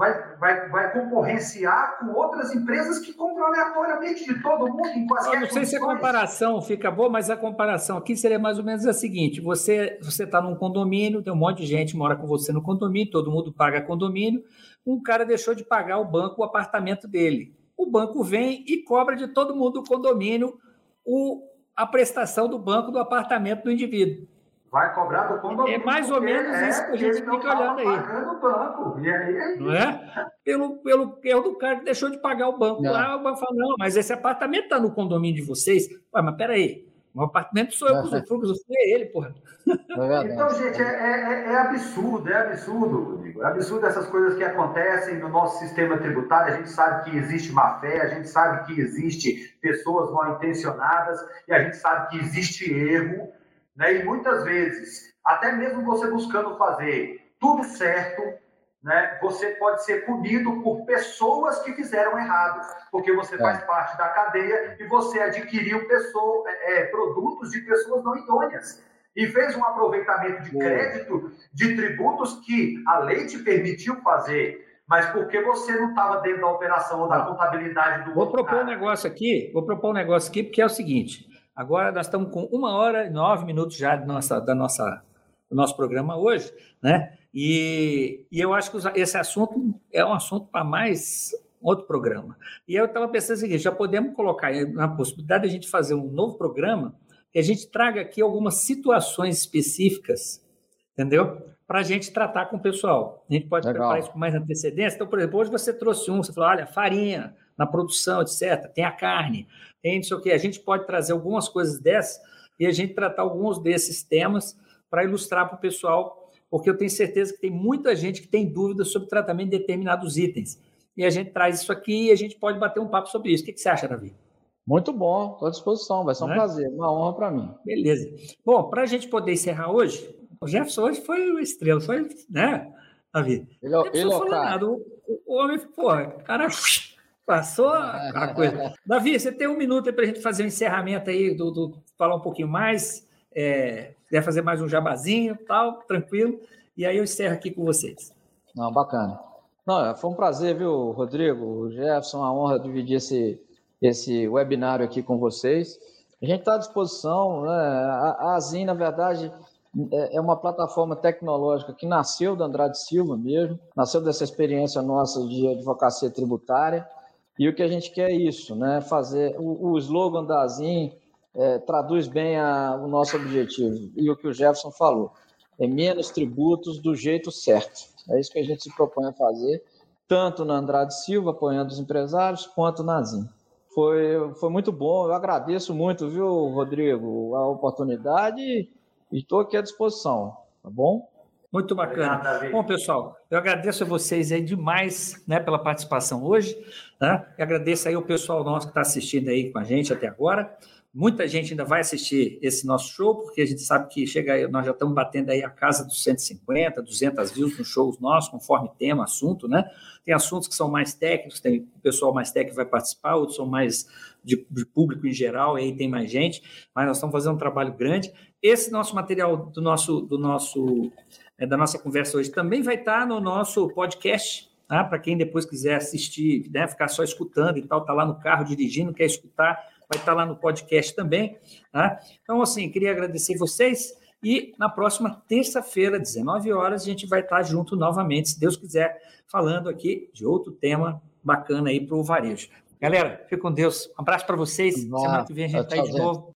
vai, vai, vai concorrenciar com outras empresas que compram aleatoriamente de todo mundo, em quaisquer Eu não sei condições? se a comparação fica boa, mas a comparação aqui seria mais ou menos a seguinte: você está num condomínio, tem um monte de gente mora com você no condomínio, todo mundo paga condomínio, um cara deixou de pagar o banco o apartamento dele. O banco vem e cobra de todo mundo do condomínio o a prestação do banco do apartamento do indivíduo. Vai cobrar do condomínio. É mais ou menos é, isso que a gente fica olhando aí. Pagando o banco. E aí é Não é? Pelo, pelo erro do cara que deixou de pagar o banco. Não. Lá o banco fala: não, mas esse apartamento está no condomínio de vocês. Ué, mas peraí. O apartamento sou eu que usufruo, usufruo é ele, porra. É então, gente, é, é, é, absurdo, é absurdo, Rodrigo. É absurdo essas coisas que acontecem no nosso sistema tributário. A gente sabe que existe má fé, a gente sabe que existe pessoas mal intencionadas e a gente sabe que existe erro. Né? E muitas vezes, até mesmo você buscando fazer tudo certo, né, você pode ser punido por pessoas que fizeram errado, porque você é. faz parte da cadeia e você adquiriu pessoa, é, é, produtos de pessoas não idôneas e fez um aproveitamento de crédito de tributos que a lei te permitiu fazer, mas porque você não estava dentro da operação ou da contabilidade do Vou propor cara. um negócio aqui, vou propor um negócio aqui, porque é o seguinte: agora nós estamos com uma hora e nove minutos já da nossa, da nossa, do nosso programa hoje, né? E, e eu acho que esse assunto é um assunto para mais outro programa. E eu estava pensando o seguinte: já podemos colocar na possibilidade de a gente fazer um novo programa que a gente traga aqui algumas situações específicas, entendeu? Para a gente tratar com o pessoal. A gente pode Legal. preparar isso com mais antecedência. Então, por exemplo, hoje você trouxe um, você falou: olha, farinha na produção, etc., tem a carne, tem não sei o quê. A gente pode trazer algumas coisas dessas e a gente tratar alguns desses temas para ilustrar para o pessoal porque eu tenho certeza que tem muita gente que tem dúvidas sobre o tratamento de determinados itens. E a gente traz isso aqui e a gente pode bater um papo sobre isso. O que, você acha, Davi? Muito bom, estou à disposição, vai ser um é? prazer, uma honra para mim. Beleza. Bom, para a gente poder encerrar hoje, o Jefferson hoje foi o estrela, foi, né, Davi? Ele, é ele falou nada. O, o, homem, pô, o cara passou a *laughs* coisa. Davi, você tem um minuto aí para a gente fazer um encerramento aí, do, do, falar um pouquinho mais. É, quiser fazer mais um jabazinho, tal, tranquilo. E aí eu encerro aqui com vocês. Não, bacana. Não, é, foi um prazer, viu, Rodrigo, Jefferson, uma honra dividir esse, esse webinário aqui com vocês. A gente está à disposição, né? A, Azim, na verdade, é, é uma plataforma tecnológica que nasceu da Andrade Silva mesmo, nasceu dessa experiência nossa de advocacia tributária. E o que a gente quer é isso, né? Fazer o, o slogan da Azim é, traduz bem a, o nosso objetivo e o que o Jefferson falou. É menos tributos do jeito certo. É isso que a gente se propõe a fazer, tanto na Andrade Silva, apoiando os empresários, quanto na ZIM. Foi, foi muito bom, eu agradeço muito, viu, Rodrigo, a oportunidade e estou aqui à disposição, tá bom? Muito bacana. Obrigado, Bom, pessoal, eu agradeço a vocês aí demais né, pela participação hoje. Né? E agradeço aí o pessoal nosso que está assistindo aí com a gente até agora. Muita gente ainda vai assistir esse nosso show, porque a gente sabe que chega aí, nós já estamos batendo aí a casa dos 150, 200 views nos shows nossos, conforme tema, assunto, né? Tem assuntos que são mais técnicos, tem o pessoal mais técnico vai participar, outros são mais de, de público em geral, e aí tem mais gente, mas nós estamos fazendo um trabalho grande. Esse nosso material do nosso, do nosso, da nossa conversa hoje também vai estar no nosso podcast, tá? Para quem depois quiser assistir, né, ficar só escutando e tal, tá lá no carro dirigindo, quer escutar, vai estar lá no podcast também. Tá? Então, assim, queria agradecer vocês e na próxima terça-feira, 19 horas, a gente vai estar junto novamente, se Deus quiser, falando aqui de outro tema bacana aí para o varejo. Galera, fique com Deus. Um abraço para vocês. Semana que vem a gente está aí de novo.